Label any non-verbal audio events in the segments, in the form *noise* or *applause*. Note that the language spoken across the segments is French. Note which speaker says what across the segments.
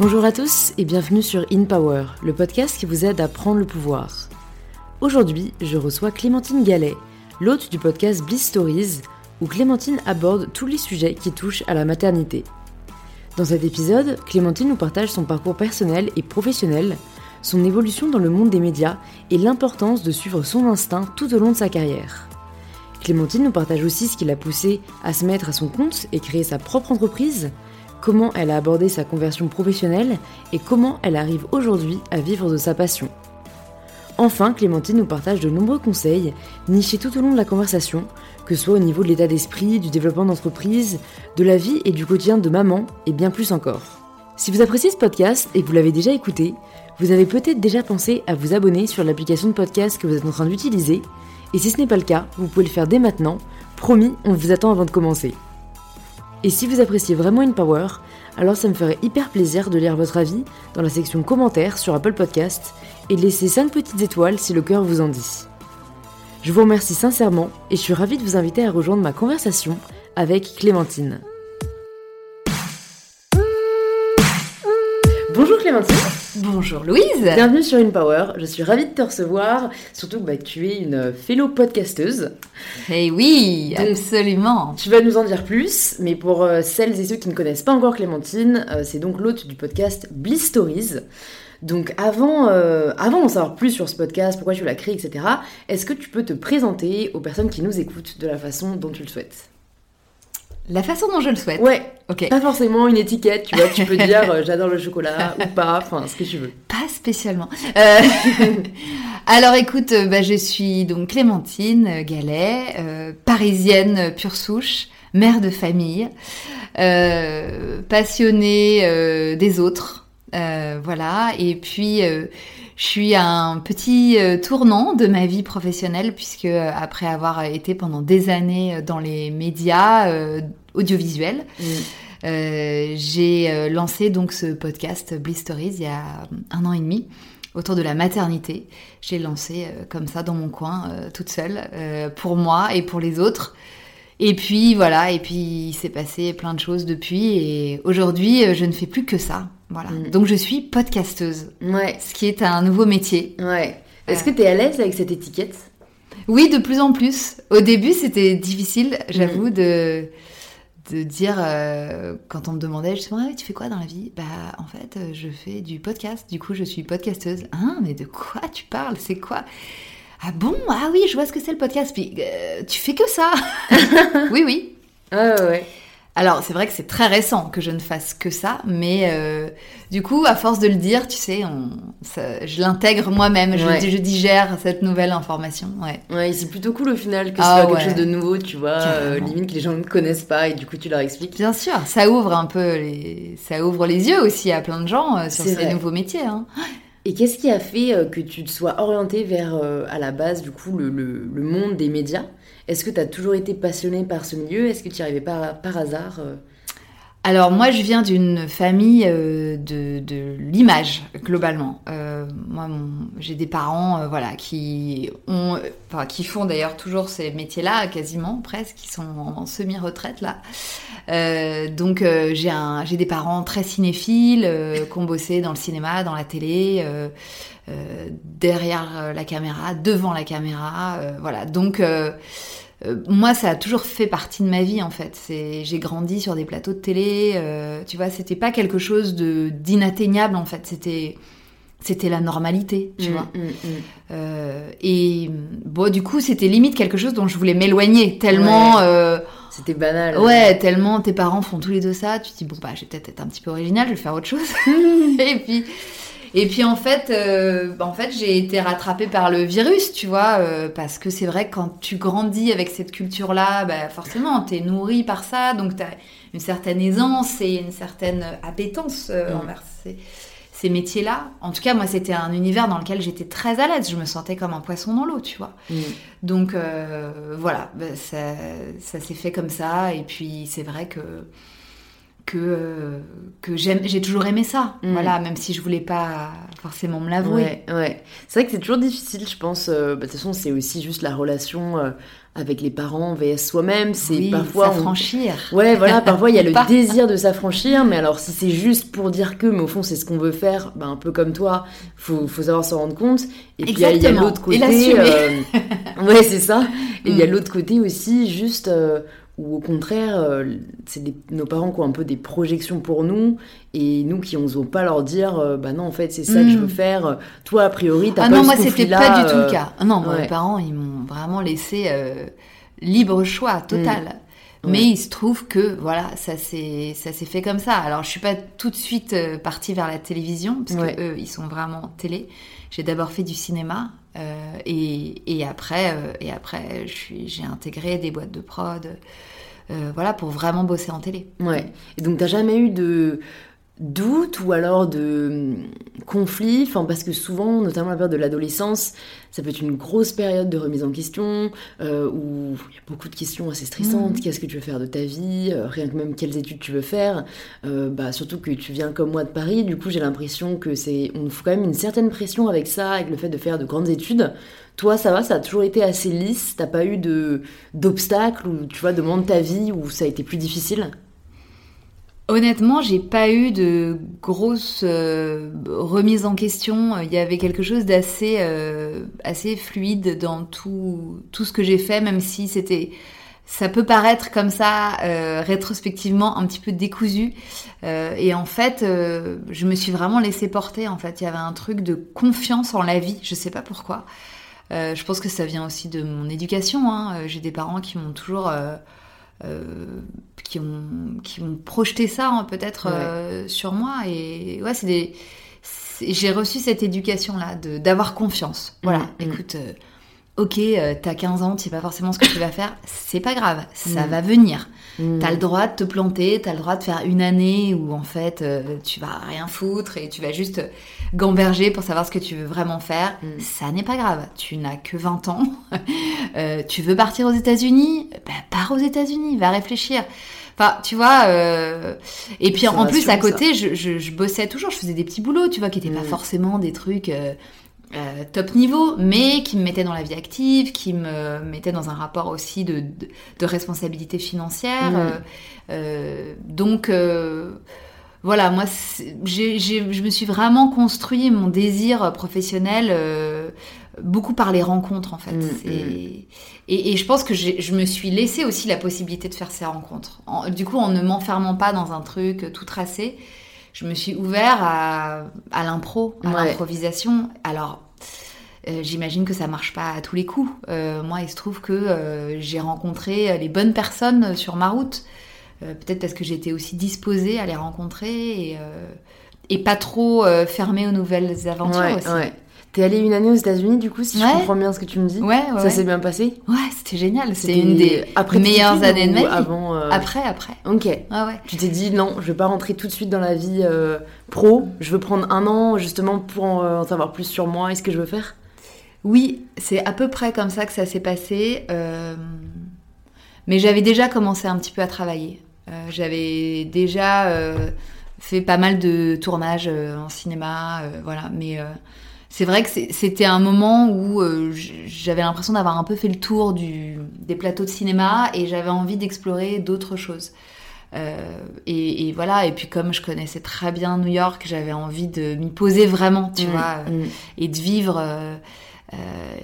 Speaker 1: Bonjour à tous et bienvenue sur In Power, le podcast qui vous aide à prendre le pouvoir. Aujourd'hui, je reçois Clémentine Gallet, l'hôte du podcast Bliss Stories, où Clémentine aborde tous les sujets qui touchent à la maternité. Dans cet épisode, Clémentine nous partage son parcours personnel et professionnel, son évolution dans le monde des médias et l'importance de suivre son instinct tout au long de sa carrière. Clémentine nous partage aussi ce qui l'a poussée à se mettre à son compte et créer sa propre entreprise, comment elle a abordé sa conversion professionnelle et comment elle arrive aujourd'hui à vivre de sa passion. Enfin, Clémentine nous partage de nombreux conseils nichés tout au long de la conversation, que ce soit au niveau de l'état d'esprit, du développement d'entreprise, de la vie et du quotidien de maman, et bien plus encore. Si vous appréciez ce podcast et que vous l'avez déjà écouté, vous avez peut-être déjà pensé à vous abonner sur l'application de podcast que vous êtes en train d'utiliser, et si ce n'est pas le cas, vous pouvez le faire dès maintenant, promis, on vous attend avant de commencer. Et si vous appréciez vraiment InPower, alors ça me ferait hyper plaisir de lire votre avis dans la section commentaires sur Apple Podcast et de laisser 5 petites étoiles si le cœur vous en dit. Je vous remercie sincèrement et je suis ravie de vous inviter à rejoindre ma conversation avec Clémentine. Bonjour Clémentine
Speaker 2: Bonjour Louise
Speaker 1: Bienvenue sur InPower, je suis ravie de te recevoir, surtout que tu es une fellow podcasteuse.
Speaker 2: Eh oui, absolument
Speaker 1: Tu vas nous en dire plus, mais pour euh, celles et ceux qui ne connaissent pas encore Clémentine, euh, c'est donc l'hôte du podcast Bliss Stories. Donc avant, euh, avant d'en savoir plus sur ce podcast, pourquoi tu l'as créé, etc., est-ce que tu peux te présenter aux personnes qui nous écoutent de la façon dont tu le souhaites?
Speaker 2: La façon dont je le souhaite
Speaker 1: Ouais,
Speaker 2: Ok.
Speaker 1: pas forcément une étiquette, tu vois, tu peux dire *laughs* euh, j'adore le chocolat ou pas, enfin ce que tu veux.
Speaker 2: Pas spécialement. Euh, *laughs* Alors écoute, euh, bah, je suis donc Clémentine Gallet, euh, parisienne pure souche, mère de famille, passionnée des autres. Voilà, et puis je suis à un petit tournant de ma vie professionnelle puisque après avoir été pendant des années dans les médias euh, audiovisuels, euh, j'ai euh, lancé donc ce podcast Bliss Stories il y a un an et demi autour de la maternité. J'ai lancé euh, comme ça dans mon coin, euh, toute seule, euh, pour moi et pour les autres. Et puis voilà, et puis il s'est passé plein de choses depuis, et aujourd'hui euh, je ne fais plus que ça. Voilà.
Speaker 1: Mm.
Speaker 2: Donc je suis podcasteuse,
Speaker 1: Ouais,
Speaker 2: ce qui est un nouveau métier.
Speaker 1: ouais. Est-ce que tu es à l'aise avec cette étiquette?
Speaker 2: Oui, de plus en plus. Au début, c'était difficile, j'avoue, de de dire euh, quand on me demandait justement ah, tu fais quoi dans la vie? Bah en fait euh, je fais du podcast. Du coup je suis podcasteuse. Ah mais de quoi tu parles? C'est quoi? Ah bon? Ah oui je vois ce que c'est le podcast. Puis euh, tu fais que ça. *laughs* Oui oui.
Speaker 1: Ah ouais, ouais.
Speaker 2: Alors c'est vrai que c'est très récent que je ne fasse que ça mais euh, du coup à force de le dire tu sais on, ça- je l'intègre moi-même je,
Speaker 1: Ouais.
Speaker 2: je digère cette nouvelle information ouais
Speaker 1: Ouais, c'est plutôt cool au final que ce
Speaker 2: Ah
Speaker 1: soit quelque chose de nouveau, tu vois, euh, limite que les gens ne connaissent pas et du coup tu leur expliques.
Speaker 2: Bien sûr, ça ouvre un peu les, ça ouvre les yeux aussi à plein de gens euh, sur ces
Speaker 1: vrai.
Speaker 2: nouveaux métiers. Hein.
Speaker 1: Et qu'est-ce qui a fait que tu te sois orientée vers, à la base, du coup, le, le- le monde des médias? Est-ce que tu as toujours été passionnée par ce milieu? Est-ce que tu y arrivais par, par hasard euh?
Speaker 2: Alors moi, je viens d'une famille euh, de, l'image globalement. Euh, moi, j'ai des parents, euh, voilà, qui ont, font d'ailleurs toujours ces métiers-là, quasiment presque, qui sont en, semi-retraite là. Donc j'ai un, j'ai des parents très cinéphiles, qui ont bossé dans le cinéma, dans la télé. derrière la caméra, devant la caméra, voilà. Donc euh, moi, ça a toujours fait partie de ma vie en fait. C'est, j'ai grandi sur des plateaux de télé. euh, tu vois, c'était pas quelque chose de d'inatteignable en fait. C'était c'était la normalité, tu
Speaker 1: Mm,
Speaker 2: vois.
Speaker 1: mm, mm.
Speaker 2: Euh, et bon, du coup, c'était limite quelque chose dont je voulais m'éloigner tellement.
Speaker 1: Ouais. C'était banal.
Speaker 2: Ouais, tellement tes parents font tous les deux ça, tu te dis bon bah je vais peut-être être un petit peu original, je vais faire autre chose. *laughs* et puis et puis en fait, euh, bah, en fait j'ai été rattrapée par le virus, tu vois, euh, parce que c'est vrai que quand tu grandis avec cette culture-là, bah, forcément t'es nourri par ça, donc t'as une certaine aisance et une certaine appétence euh, envers ces, ces métiers-là. En tout cas, moi c'était un univers dans lequel j'étais très à l'aise, je me sentais comme un poisson dans l'eau, tu vois.
Speaker 1: Mm.
Speaker 2: Donc voilà, bah, ça, ça s'est fait comme ça. Et puis c'est vrai que que que j'aime j'ai toujours aimé ça
Speaker 1: Mm.
Speaker 2: voilà même si je voulais pas forcément me l'avouer
Speaker 1: Ouais, ouais. C'est vrai que c'est toujours difficile, je pense. euh, bah, de toute façon, c'est aussi juste la relation euh, avec les parents vs soi-même. C'est
Speaker 2: oui,
Speaker 1: parfois. on-
Speaker 2: s'affranchir
Speaker 1: Ouais, voilà, parfois il y a le *laughs*
Speaker 2: Pas.
Speaker 1: désir de s'affranchir, mais alors si c'est juste pour dire que, mais au fond c'est ce qu'on veut faire, bah, un peu comme toi, faut, faut savoir s'en rendre compte. Et puis il y a- l'autre
Speaker 2: Et
Speaker 1: côté.
Speaker 2: l'assumer.
Speaker 1: euh, *laughs* ouais, c'est ça. Et il y a
Speaker 2: Mm.
Speaker 1: l'autre côté aussi, juste où au contraire, euh, c'est des- nos parents qui ont un peu des projections pour nous, et nous qui n'osons pas leur dire, euh, bah non, en fait c'est ça que je
Speaker 2: Mm.
Speaker 1: veux faire. Toi, a priori, t'as
Speaker 2: ah
Speaker 1: pas
Speaker 2: non
Speaker 1: eu
Speaker 2: moi
Speaker 1: ce
Speaker 2: c'était
Speaker 1: conflit-là,
Speaker 2: pas du tout
Speaker 1: euh,
Speaker 2: le cas non moi,
Speaker 1: ouais.
Speaker 2: mes parents ils m'ont vraiment laissé euh, libre choix total
Speaker 1: Mm.
Speaker 2: Mais
Speaker 1: Ouais.
Speaker 2: il se trouve que voilà, ça s'est ça s'est fait comme ça. Alors je suis pas tout de suite partie vers la télévision parce
Speaker 1: Ouais.
Speaker 2: que eux ils sont vraiment télé. J'ai d'abord fait du cinéma euh, et, après euh, et après j'ai intégré des boîtes de prod. euh, voilà pour vraiment bosser en télé.
Speaker 1: Ouais. Et donc, t'as jamais eu de doute ou alors de hum, conflit Enfin, parce que souvent, notamment la période de l'adolescence, ça peut être une grosse période de remise en question euh, où il y a beaucoup de questions assez stressantes.
Speaker 2: Mhm.
Speaker 1: Qu'est-ce que tu veux faire de ta vie? Euh, Rien que même quelles études tu veux faire. Euh, bah, surtout que tu viens comme moi de Paris. Du coup, j'ai l'impression que c'est, on nous fout quand même une certaine pression avec ça, avec le fait de faire de grandes études. Toi, ça va, ça a toujours été assez lisse? T'as pas eu de d'obstacles ou tu vois de moments de ta vie où ça a été plus difficile?
Speaker 2: Honnêtement, j'ai pas eu de grosses euh, remises en question. Il y avait quelque chose d'assez euh, assez fluide dans tout tout ce que j'ai fait, même si c'était ça peut paraître comme ça euh, rétrospectivement un petit peu décousu. Euh, et en fait, je me suis vraiment laissée porter. En fait, il y avait un truc de confiance en la vie. Je sais pas pourquoi. Je pense que ça vient aussi de mon éducation. Hein. J'ai des parents qui m'ont toujours qui ont qui ont projeté ça hein, peut-être
Speaker 1: Ouais.
Speaker 2: euh, sur moi et ouais c'est des j'ai reçu cette éducation là de d'avoir confiance voilà
Speaker 1: Mm, mm.
Speaker 2: écoute euh, ok euh, t'as 15 ans tu sais pas forcément ce que tu vas faire c'est pas grave ça
Speaker 1: Mm.
Speaker 2: va venir
Speaker 1: Mm.
Speaker 2: T'as le droit de te planter, t'as le droit de faire une année où en fait euh, tu vas rien foutre et tu vas juste gamberger pour savoir ce que tu veux vraiment faire.
Speaker 1: Mm.
Speaker 2: Ça n'est pas grave. Tu n'as que 20 ans. *laughs* Euh, tu veux partir aux États-Unis? Ben pars aux États-Unis, va réfléchir. Enfin, tu vois. euh, Et puis en plus à côté, je, je, je bossais toujours. Je faisais des petits boulots, tu vois, qui n'étaient pas forcément des trucs. euh, euh, top niveau, mais qui me mettaient dans la vie active, qui me mettaient dans un rapport aussi de, de, de responsabilité financière.
Speaker 1: Mm.
Speaker 2: euh, euh, donc euh, voilà, moi, je me suis vraiment construit mon désir professionnel euh, beaucoup par les rencontres en fait.
Speaker 1: Mm.
Speaker 2: Et, et je pense que je me suis laissé aussi la possibilité de faire ces rencontres. En- du coup, en ne m'enfermant pas dans un truc tout tracé, je me suis ouvert à, à l'impro, à
Speaker 1: Ouais.
Speaker 2: l'improvisation. Alors, euh, j'imagine que ça marche pas à tous les coups. Euh, moi, il se trouve que euh, j'ai rencontré les bonnes personnes sur ma route. Peut-être parce que j'étais aussi disposée à les rencontrer et, et pas trop fermée aux nouvelles aventures
Speaker 1: ouais,
Speaker 2: aussi.
Speaker 1: ouais. T'es allé une année aux États-Unis, du coup, si je comprends bien ce que tu me dis.
Speaker 2: Ouais, ouais,
Speaker 1: Ça
Speaker 2: ouais.
Speaker 1: s'est bien passé
Speaker 2: Ouais, c'était génial.
Speaker 1: C'était
Speaker 2: une des
Speaker 1: après
Speaker 2: meilleures années de ma vie.
Speaker 1: Avant. euh,
Speaker 2: Après, après.
Speaker 1: Ok.
Speaker 2: Ouais, ouais.
Speaker 1: Tu t'es dit non, je vais pas rentrer tout de suite dans la vie euh, pro. Je veux prendre un an justement pour en, euh, en savoir plus sur moi et ce que je veux faire.
Speaker 2: Oui, c'est à peu près comme ça que ça s'est passé. euh, Mais j'avais déjà commencé un petit peu à travailler. J'avais déjà fait pas mal de tournages en cinéma, voilà. Mais c'est vrai que c'était un moment où euh, j'avais l'impression d'avoir un peu fait le tour du, des plateaux de cinéma et j'avais envie d'explorer d'autres choses. Euh, et, et voilà, et puis comme je connaissais très bien New York, j'avais envie de m'y poser vraiment, tu
Speaker 1: Mm,
Speaker 2: vois,
Speaker 1: mm.
Speaker 2: et de vivre euh, euh,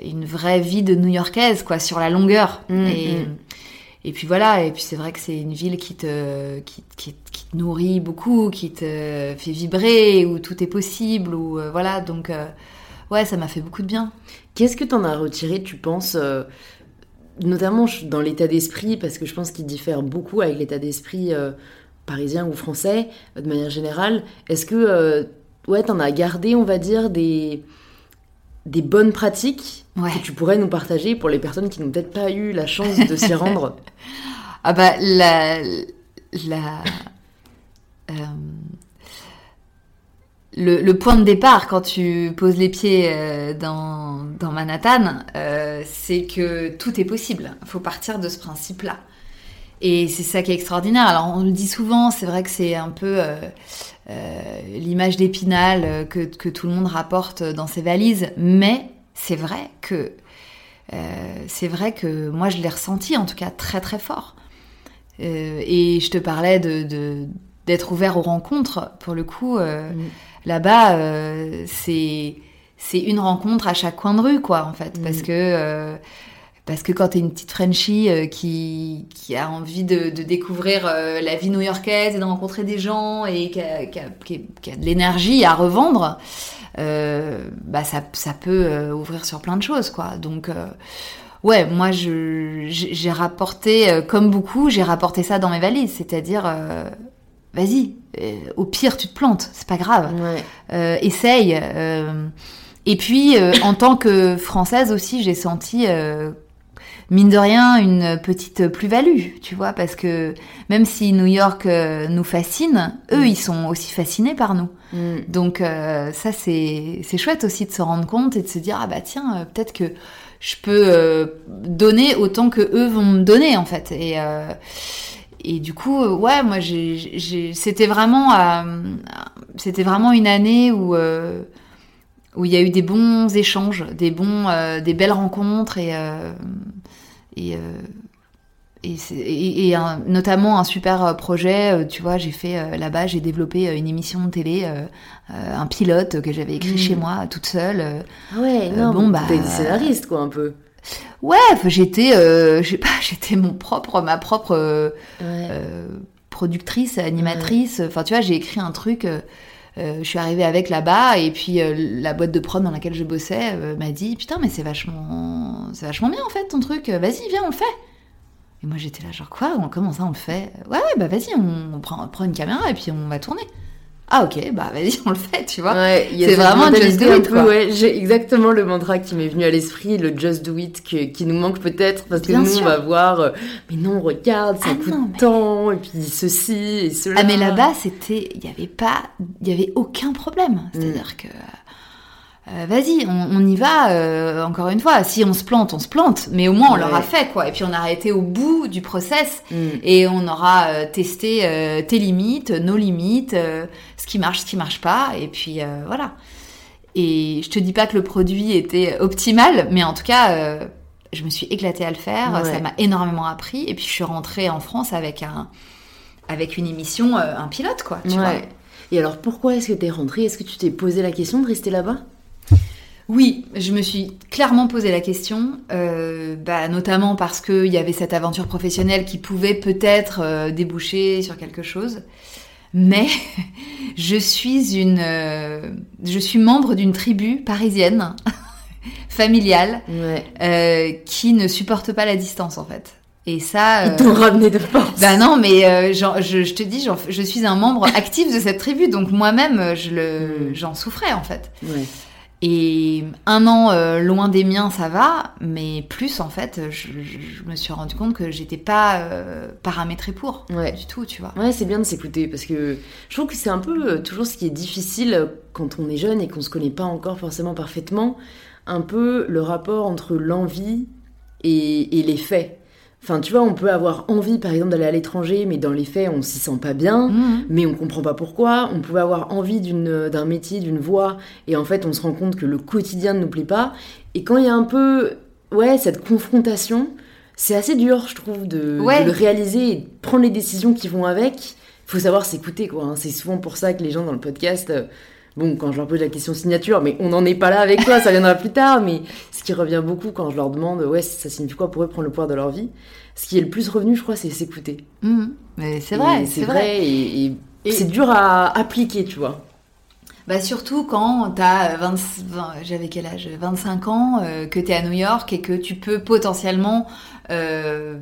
Speaker 2: une vraie vie de New-Yorkaise, quoi, sur la longueur.
Speaker 1: Mm,
Speaker 2: et, et puis voilà, et puis c'est vrai que c'est une ville qui te, qui, qui, qui te nourrit beaucoup, qui te fait vibrer, où tout est possible, où euh, voilà, donc euh, ouais, ça m'a fait beaucoup de bien.
Speaker 1: Qu'est-ce que t'en as retiré, tu penses, euh, notamment dans l'état d'esprit, parce que je pense qu'il diffère beaucoup avec l'état d'esprit euh, parisien ou français, euh, de manière générale. Est-ce que, euh, ouais, t'en as gardé, on va dire, des, des bonnes pratiques
Speaker 2: Ouais.
Speaker 1: que tu pourrais nous partager pour les personnes qui n'ont peut-être pas eu la chance de s'y rendre? *laughs*
Speaker 2: Ah bah la la le, point de départ quand tu poses les pieds euh, dans, Manhattan, euh, c'est que tout est possible. Il faut partir de ce principe-là. Et c'est ça qui est extraordinaire. Alors on le dit souvent, c'est vrai que c'est un peu euh, l'image d'Épinal que, tout le monde rapporte dans ses valises, mais c'est vrai que c'est vrai que moi je l'ai ressenti en tout cas très très fort. Et je te parlais de d'être ouvert aux rencontres. Pour le coup, mm. Là-bas, c'est c'est une rencontre à chaque coin de rue, quoi, en fait, parce mm. que parce que quand t'es une petite Frenchie euh, qui, qui a envie de, de découvrir euh, la vie new-yorkaise et de rencontrer des gens et qui a, qui a, qui a de l'énergie à revendre, euh, bah ça, ça peut euh, ouvrir sur plein de choses, quoi. Donc, ouais, moi, je, j'ai rapporté, comme beaucoup, j'ai rapporté ça dans mes valises, c'est-à-dire, vas-y, au pire, tu te plantes, c'est pas grave. Ouais. essaye. et puis, en tant que française aussi, j'ai senti mine de rien une petite plus-value, tu vois, parce que même si New York euh, nous fascine, eux, mm. ils sont aussi fascinés par nous. Mm. Donc euh, ça, c'est c'est chouette aussi de se rendre compte et de se dire ah bah tiens, euh, peut-être que je peux donner autant que eux vont me donner en fait. Et et du coup, ouais, moi, j'ai, c'était vraiment, c'était vraiment une année où où il y a eu des bons échanges, des bons, des belles rencontres et et, euh, et, et, notamment un super euh, projet, euh, tu vois, j'ai fait là-bas, j'ai développé une émission de télé, un pilote que j'avais écrit chez mm. moi toute seule.
Speaker 1: Ah ouais, non, bon, bah, t'es scénariste quoi un peu.
Speaker 2: Ouais, j'étais, je sais pas, *laughs* j'étais mon propre, ma propre productrice, animatrice. Enfin, tu vois, j'ai écrit un truc. je suis arrivée avec là-bas et puis la boîte de prod dans laquelle je bossais m'a dit putain mais c'est vachement c'est vachement bien en fait ton truc, vas-y, viens, on le fait. Et moi j'étais là, genre quoi? Comment ça on le fait? Ouais, ouais, bah vas-y, on, prend, on, prend, une caméra et puis on va tourner. Ah ok, bah vas-y, *laughs* on le fait, tu vois. Ouais, c'est vraiment just do it.
Speaker 1: Ouais, j'ai exactement le mantra qui m'est venu à l'esprit, le just do it qui nous manque peut-être parce que nous on va voir, euh, mais non, regarde, ça ah coûte tant et puis ceci et cela.
Speaker 2: Ah mais là-bas c'était, il y avait pas, il y avait aucun problème. C'est-à-dire mm. que euh, vas-y, on, y va, euh, encore une fois. Si on se plante, on se plante, mais au moins on l'aura fait, quoi. Et puis on a été au bout du process mm. et on aura euh, testé tes limites, nos limites, ce qui marche, ce qui marche pas, et puis voilà. Et je te dis pas que le produit était optimal, mais en tout cas, je me suis éclatée à le faire, ça m'a énormément appris, et puis je suis rentrée en France avec un, avec une émission, un pilote, quoi, tu vois.
Speaker 1: Et alors pourquoi est-ce que tu es rentrée? Est-ce que tu t'es posé la question de rester là-bas?
Speaker 2: Oui, je me suis clairement posé la question, euh, bah, notamment parce qu'il y avait cette aventure professionnelle qui pouvait peut-être euh, déboucher sur quelque chose. Mais *laughs* je suis une, euh, je suis membre d'une tribu parisienne *laughs* familiale qui ne supporte pas la distance en fait. Et ça.
Speaker 1: Ils t'ont ramené de force.
Speaker 2: Bah non, mais je, je, te dis, je suis un membre actif de cette tribu, donc moi-même, je le, mm. j'en souffrais en fait. Ouais. Et un an euh, loin des miens, ça va, mais plus en fait, je, me suis rendu compte que j'étais pas euh, paramétrée pour ouais. du tout, tu vois.
Speaker 1: Ouais, c'est bien de s'écouter parce que je trouve que c'est un peu euh, toujours ce qui est difficile quand on est jeune et qu'on se connaît pas encore forcément parfaitement, un peu le rapport entre l'envie et, et les faits. Enfin, tu vois, on peut avoir envie, par exemple, d'aller à l'étranger, mais dans les faits, on s'y sent pas bien, mhm. mais on comprend pas pourquoi. On pouvait avoir envie d'un métier, d'une voie, et en fait, on se rend compte que le quotidien ne nous plaît pas. Et quand il y a un peu, ouais, cette confrontation, c'est assez dur, je trouve, de, le réaliser et de prendre les décisions qui vont avec. Il faut savoir s'écouter, quoi. Hein. C'est souvent pour ça que les gens dans le podcast. Euh, bon, quand je leur pose la question signature, mais on n'en est pas là avec toi, ça viendra plus tard, mais ce qui revient beaucoup quand je leur demande, ouais, ça signifie quoi pour eux prendre le pouvoir de leur vie, ce qui est le plus revenu, je crois, c'est s'écouter.
Speaker 2: Mmh. Mais c'est vrai,
Speaker 1: c'est vrai. Et, c'est dur à appliquer, tu vois.
Speaker 2: Bah surtout quand t'as 20, j'avais quel âge? 25 ans, euh, que t'es à New York et que tu peux potentiellement euh,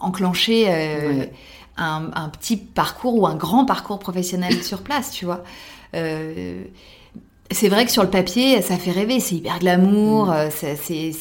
Speaker 2: enclencher euh, un, un, petit parcours ou un grand parcours professionnel sur place, tu vois. Euh, c'est vrai que sur le papier, ça fait rêver, c'est hyper glamour, mm. euh, c'est,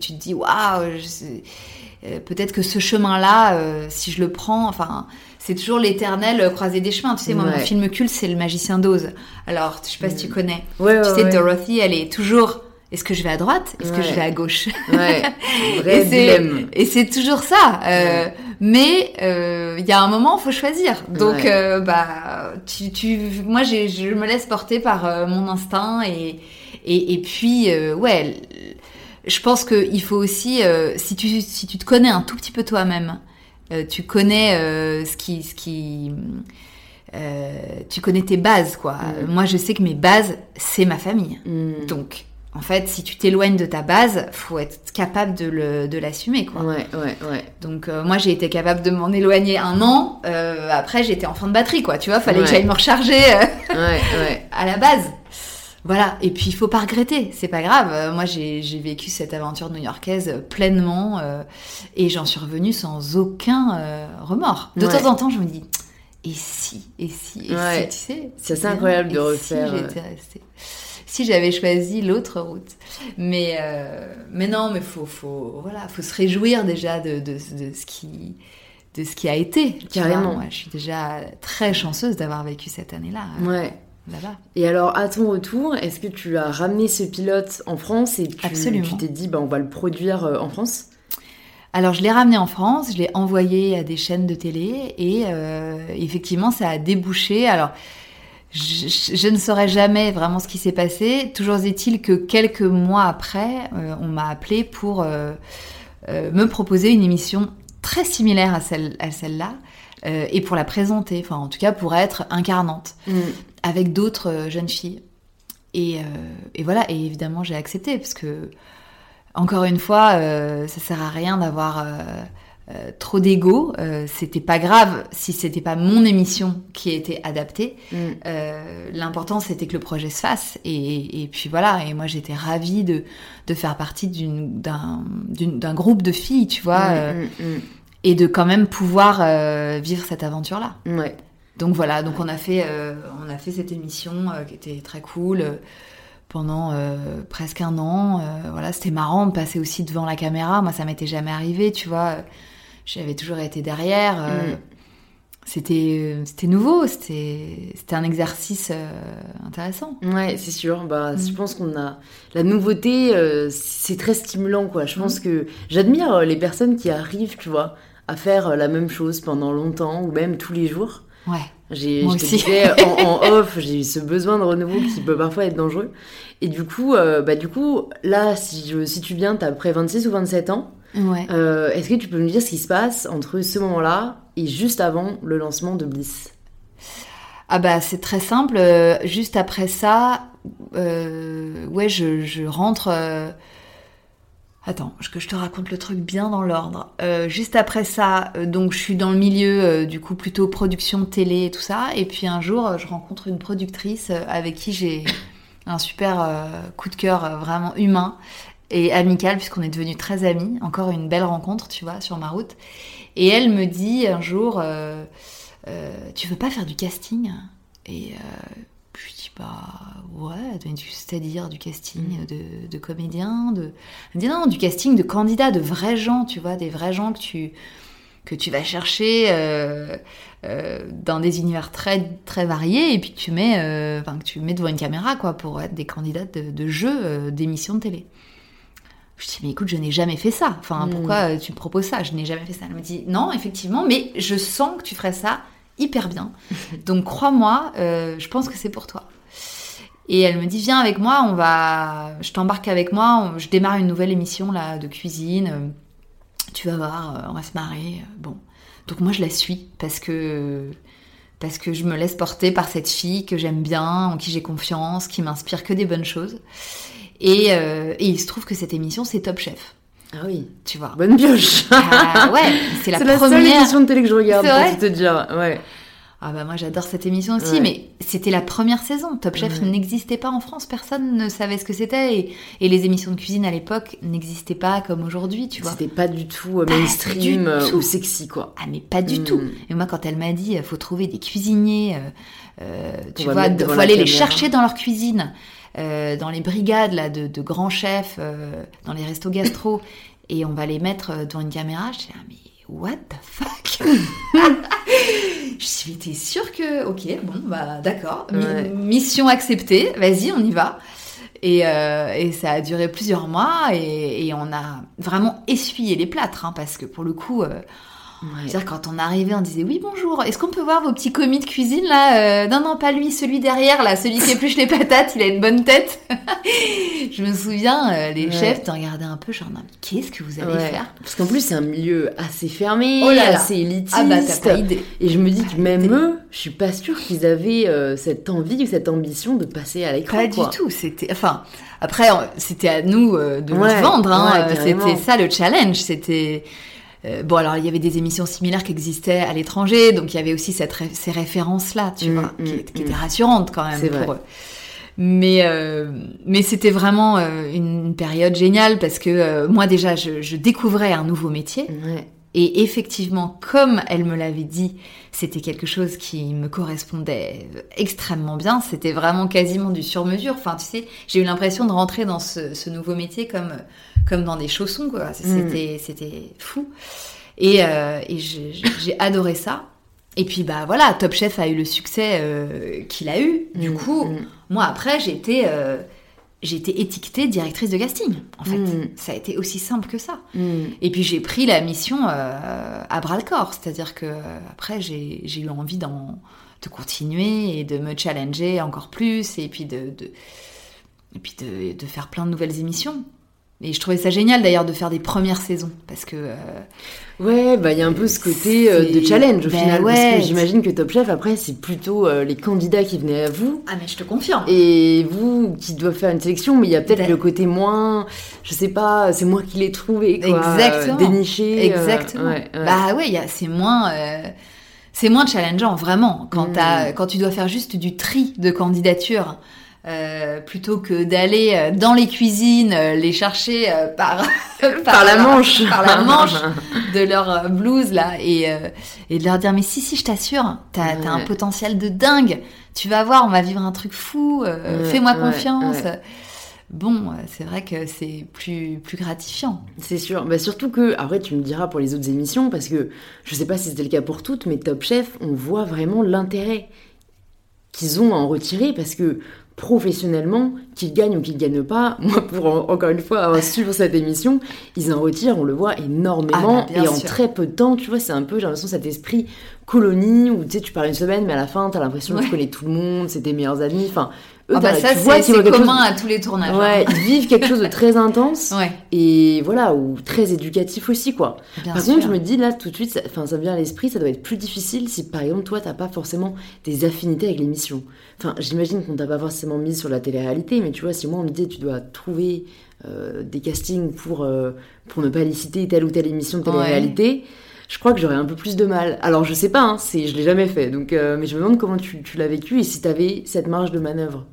Speaker 2: tu te dis waouh, euh, peut-être que ce chemin-là, si je le prends, enfin, c'est toujours l'éternel croisé des chemins. Tu sais, moi, mon film culte, c'est Le Magicien d'Oz. Alors, je sais pas si tu mm. connais. tu sais, Dorothy, elle est toujours est-ce que je vais à droite Est-ce que je vais à gauche?
Speaker 1: Ouais, *laughs* vrai
Speaker 2: et c'est toujours ça. Euh, Mais il y a un moment, faut choisir. Donc, bah, tu, tu, moi, je me laisse porter par mon instinct et et, et puis, ouais, je pense qu'il faut aussi, si tu si tu te connais un tout petit peu toi-même, tu connais ce qui ce qui euh, tu connais tes bases, quoi. Mm. Moi, je sais que mes bases, c'est ma famille. Mm. Donc, en fait, si tu t'éloignes de ta base, faut être capable de l'assumer, quoi.
Speaker 1: Ouais, ouais, ouais.
Speaker 2: Donc, euh, moi, j'ai été capable de m'en éloigner un an. Euh, après, j'étais en fin de batterie, quoi. Tu vois, fallait que j'aille me recharger ouais, ouais. *laughs* à la base. Voilà. Et puis, il faut pas regretter. C'est pas grave. Moi, j'ai vécu cette aventure new-yorkaise pleinement et j'en suis revenue sans aucun remords. De temps en temps, je me dis et si, et si, et si, tu sais.
Speaker 1: C'est incroyable de refaire.
Speaker 2: Si j'étais restée. Si j'avais choisi l'autre route. Mais, euh, mais non, mais faut, faut, voilà, faut se réjouir déjà de, de, de ce qui de ce qui a été.
Speaker 1: Carrément.
Speaker 2: Moi, je suis déjà très chanceuse d'avoir vécu cette année-là.
Speaker 1: Euh, ouais. Là-bas. Et alors, à ton retour, est-ce que tu as ramené ce pilote en France et tu, tu t'es dit, bah, on va le produire euh, en France?
Speaker 2: Alors je l'ai ramené en France, je l'ai envoyé à des chaînes de télé et euh, effectivement ça a débouché. Alors je, ne saurais jamais vraiment ce qui s'est passé. Toujours est-il que quelques mois après, euh, on m'a appelé pour euh, me proposer une émission très similaire à celle à celle-là et pour la présenter. Enfin en tout cas pour être incarnante mm. avec d'autres jeunes filles. Et, et, voilà. Et évidemment j'ai accepté parce que encore une fois, euh, ça sert à rien d'avoir euh, euh, trop d'ego. c'était pas grave si c'était pas mon émission qui était adaptée. Mm. L'important c'était que le projet se fasse. Et, puis voilà. Et moi j'étais ravie de, de faire partie d'un groupe de filles, tu vois, mm, mm, et de quand même pouvoir vivre cette aventure là.
Speaker 1: Ouais.
Speaker 2: Donc voilà. Donc on a fait on a fait cette émission qui était très cool pendant euh, presque un an. Euh, voilà, c'était marrant de passer aussi devant la caméra. Moi, ça m'était jamais arrivé, tu vois. J'avais toujours été derrière. Euh, mm. C'était c'était nouveau. C'était c'était un exercice intéressant.
Speaker 1: Ouais, c'est sûr. Bah, mm. je pense qu'on a la nouveauté. c'est très stimulant, quoi. Je pense mm. que j'admire les personnes qui arrivent, tu vois, à faire la même chose pendant longtemps ou même tous les jours.
Speaker 2: Ouais.
Speaker 1: J'ai, je disais, en, *laughs* off, j'ai eu ce besoin de renouveau qui peut parfois être dangereux. Et du coup, euh, bah, du coup là, si je situe bien, t'as près 26 ou 27 ans.
Speaker 2: Ouais.
Speaker 1: Euh, est-ce que tu peux me dire ce qui se passe entre ce moment-là et juste avant le lancement de Bliss?
Speaker 2: Ah bah c'est très simple. Euh, juste après ça, ouais, je, je rentre Attends, que je te raconte le truc bien dans l'ordre. Euh, juste après ça, euh, donc je suis dans le milieu euh, du coup plutôt production télé et tout ça. Et puis un jour, je rencontre une productrice avec qui j'ai un super coup de cœur vraiment humain et amical puisqu'on est devenus très amis. Encore une belle rencontre, tu vois, sur ma route. Et elle me dit un jour, tu veux pas faire du casting? Et je dis bah ouais, c'est-à-dire du casting mm. de, de comédiens, de... Elle dit non, du casting de candidats, de vrais gens, tu vois, des vrais gens que tu, que tu vas chercher euh, euh, dans des univers très, très variés et puis que tu mets, euh, que tu mets devant une caméra quoi, pour être des candidats de, de jeux, d'émissions de télé. Je dis, mais écoute, je n'ai jamais fait ça. Enfin, mm. pourquoi tu me proposes ça? Je n'ai jamais fait ça. Elle me dit, non, effectivement, mais je sens que tu ferais ça hyper bien. *laughs* Donc crois-moi, je pense que c'est pour toi. Et elle me dit viens avec moi, on va, je t'embarque avec moi, je démarre une nouvelle émission là de cuisine. Tu vas voir, euh, on va se marrer. Bon, donc moi je la suis parce que parce que je me laisse porter par cette fille que j'aime bien, en qui j'ai confiance, qui m'inspire que des bonnes choses. Et, euh, et, il se trouve que cette émission c'est Top Chef.
Speaker 1: Ah oui,
Speaker 2: tu vois.
Speaker 1: Bonne pioche. *laughs*
Speaker 2: Ah ouais, c'est la,
Speaker 1: première. La seule émission de télé que je regarde, pour te dire. Ouais.
Speaker 2: Ah bah moi j'adore cette émission aussi, mais c'était la première saison. Top Chef n'existait pas en France, personne ne savait ce que c'était et, les émissions de cuisine à l'époque n'existaient pas comme aujourd'hui, tu vois.
Speaker 1: C'était pas du tout euh, mainstream euh, ou sexy quoi.
Speaker 2: Ah mais pas du mm. tout. Et moi quand elle m'a dit faut trouver des cuisiniers, euh, tu vois, faut aller les chercher dans leur cuisine, dans les brigades là de, grands chefs, dans les restos gastro, *coughs* et on va les mettre devant une caméra. Je dis ah, mais what the fuck? *coughs* *laughs* Je suis t'es sûre que... Ok, bon, bah d'accord. Mission acceptée, vas-y, on y va. Et, euh, et, ça a duré plusieurs mois et, et, on a vraiment essuyé les plâtres, hein, parce que pour le coup, euh, C'est-à-dire quand on arrivait, on disait oui bonjour, est-ce qu'on peut voir vos petits commis de cuisine là euh, Non non pas lui, celui derrière là, celui qui épluche les patates, il a une bonne tête. *laughs* je me souviens, euh, les chefs te regardaient un peu genre qu'est-ce que vous allez faire?
Speaker 1: Parce qu'en plus c'est un milieu assez fermé,
Speaker 2: Oh là là.
Speaker 1: assez élitiste.
Speaker 2: Ah bah t'as pas idée.
Speaker 1: Et je me dis que même eux, je suis pas sûre qu'ils avaient euh, cette envie ou cette ambition de passer à l'écran.
Speaker 2: Pas
Speaker 1: quoi.
Speaker 2: du tout. C'était, enfin, après, c'était à nous de
Speaker 1: Ouais,
Speaker 2: nous vendre. Hein.
Speaker 1: ouais,
Speaker 2: c'était ça le challenge. C'était euh, bon. Alors, il y avait des émissions similaires qui existaient à l'étranger, donc il y avait aussi cette ré- ces références-là, tu
Speaker 1: Mm,
Speaker 2: vois,
Speaker 1: mm,
Speaker 2: qui, qui
Speaker 1: mm.
Speaker 2: étaient rassurantes quand même pour
Speaker 1: vrai.
Speaker 2: eux. Mais euh, mais c'était vraiment euh, une période géniale parce que euh, moi déjà je, je découvrais un nouveau métier
Speaker 1: Ouais.
Speaker 2: Et effectivement, comme elle me l'avait dit, c'était quelque chose qui me correspondait extrêmement bien. C'était vraiment quasiment du sur-mesure. Enfin, tu sais, j'ai eu l'impression de rentrer dans ce, ce nouveau métier comme, comme dans des chaussons, quoi. C'était, c'était fou. Et, euh, et j'ai j'ai adoré ça. Et puis, bah voilà, Top Chef a eu le succès euh, qu'il a eu. Du
Speaker 1: Mm,
Speaker 2: coup,
Speaker 1: mm.
Speaker 2: moi, après, j'étais... euh, j'ai été étiquetée directrice de casting, en fait.
Speaker 1: Mm.
Speaker 2: Ça a été aussi simple que ça.
Speaker 1: Mm.
Speaker 2: Et puis j'ai pris la mission euh, à bras le corps, c'est-à-dire que après j'ai eu envie d'en de continuer et de me challenger encore plus et puis de, de et puis de, de faire plein de nouvelles émissions. Et je trouvais ça génial d'ailleurs de faire des premières saisons parce que euh,
Speaker 1: Ouais, bah il y a un peu ce côté euh, de challenge au
Speaker 2: Ben
Speaker 1: final.
Speaker 2: ouais.
Speaker 1: Parce que j'imagine que Top Chef, après, c'est plutôt euh, les candidats qui venaient à vous.
Speaker 2: ah mais je te confirme.
Speaker 1: Et vous qui doivent faire une sélection, mais il y a peut-être
Speaker 2: Ben-
Speaker 1: le côté moins, je sais pas, c'est moi qui l'ai trouvé, quoi,
Speaker 2: Exactement.
Speaker 1: déniché.
Speaker 2: Exactement.
Speaker 1: ouais, ouais.
Speaker 2: Bah ouais, il y a- c'est moins, c'est moins challengeant vraiment quand
Speaker 1: Mm.
Speaker 2: t'as- quand tu dois faire juste du tri de candidatures. Euh, plutôt que d'aller euh, dans les cuisines euh, les chercher *laughs* par
Speaker 1: Par la manche.
Speaker 2: par la manche *laughs* de leur blouse là et et de leur dire mais si si je t'assure t'as t'as un
Speaker 1: Ouais.
Speaker 2: potentiel de dingue tu vas voir on va vivre un truc fou euh,
Speaker 1: Ouais,
Speaker 2: fais-moi
Speaker 1: ouais,
Speaker 2: confiance
Speaker 1: ouais.
Speaker 2: bon c'est vrai que c'est plus plus gratifiant
Speaker 1: C'est sûr. Bah, surtout que, après, tu me diras pour les autres émissions, parce que je sais pas si c'était le cas pour toutes, mais Top Chef, on voit vraiment l'intérêt qu'ils ont à en retirer, parce que professionnellement, qu'ils gagnent ou qu'ils gagnent pas, *laughs* moi, pour en- encore une fois avoir suivre cette émission, ils en retirent, on le voit énormément,
Speaker 2: Ah, bah,
Speaker 1: et en
Speaker 2: sûr.
Speaker 1: très peu de temps, tu vois, c'est un peu, j'ai l'impression, cet esprit colonie, où tu sais, tu parles une semaine, mais à la fin, t'as l'impression que tu connais tout le monde, c'est tes meilleurs amis, enfin, eux,
Speaker 2: Ah bah ça
Speaker 1: tu
Speaker 2: c'est
Speaker 1: chose-
Speaker 2: commun à tous les tournages hein.
Speaker 1: Ils vivent quelque chose de très *laughs* intense
Speaker 2: ouais
Speaker 1: et voilà, ou très éducatif aussi, quoi.
Speaker 2: bien
Speaker 1: par
Speaker 2: sûr.
Speaker 1: contre, je me dis là tout de suite, ça, ça me vient à l'esprit, ça doit être plus difficile si par exemple toi t'as pas forcément des affinités avec l'émission. Enfin, j'imagine qu'on t'a pas forcément mis sur la télé-réalité, mais tu vois, si moi on me disait tu dois trouver euh, des castings pour, euh, pour ne pas les citer telle ou telle émission de télé-réalité. Je crois que j'aurais un peu plus de mal. Alors je sais pas, hein, c'est, je l'ai jamais fait, donc euh, mais je me demande comment tu, tu l'as vécu et si t'avais cette marge de manœuvre.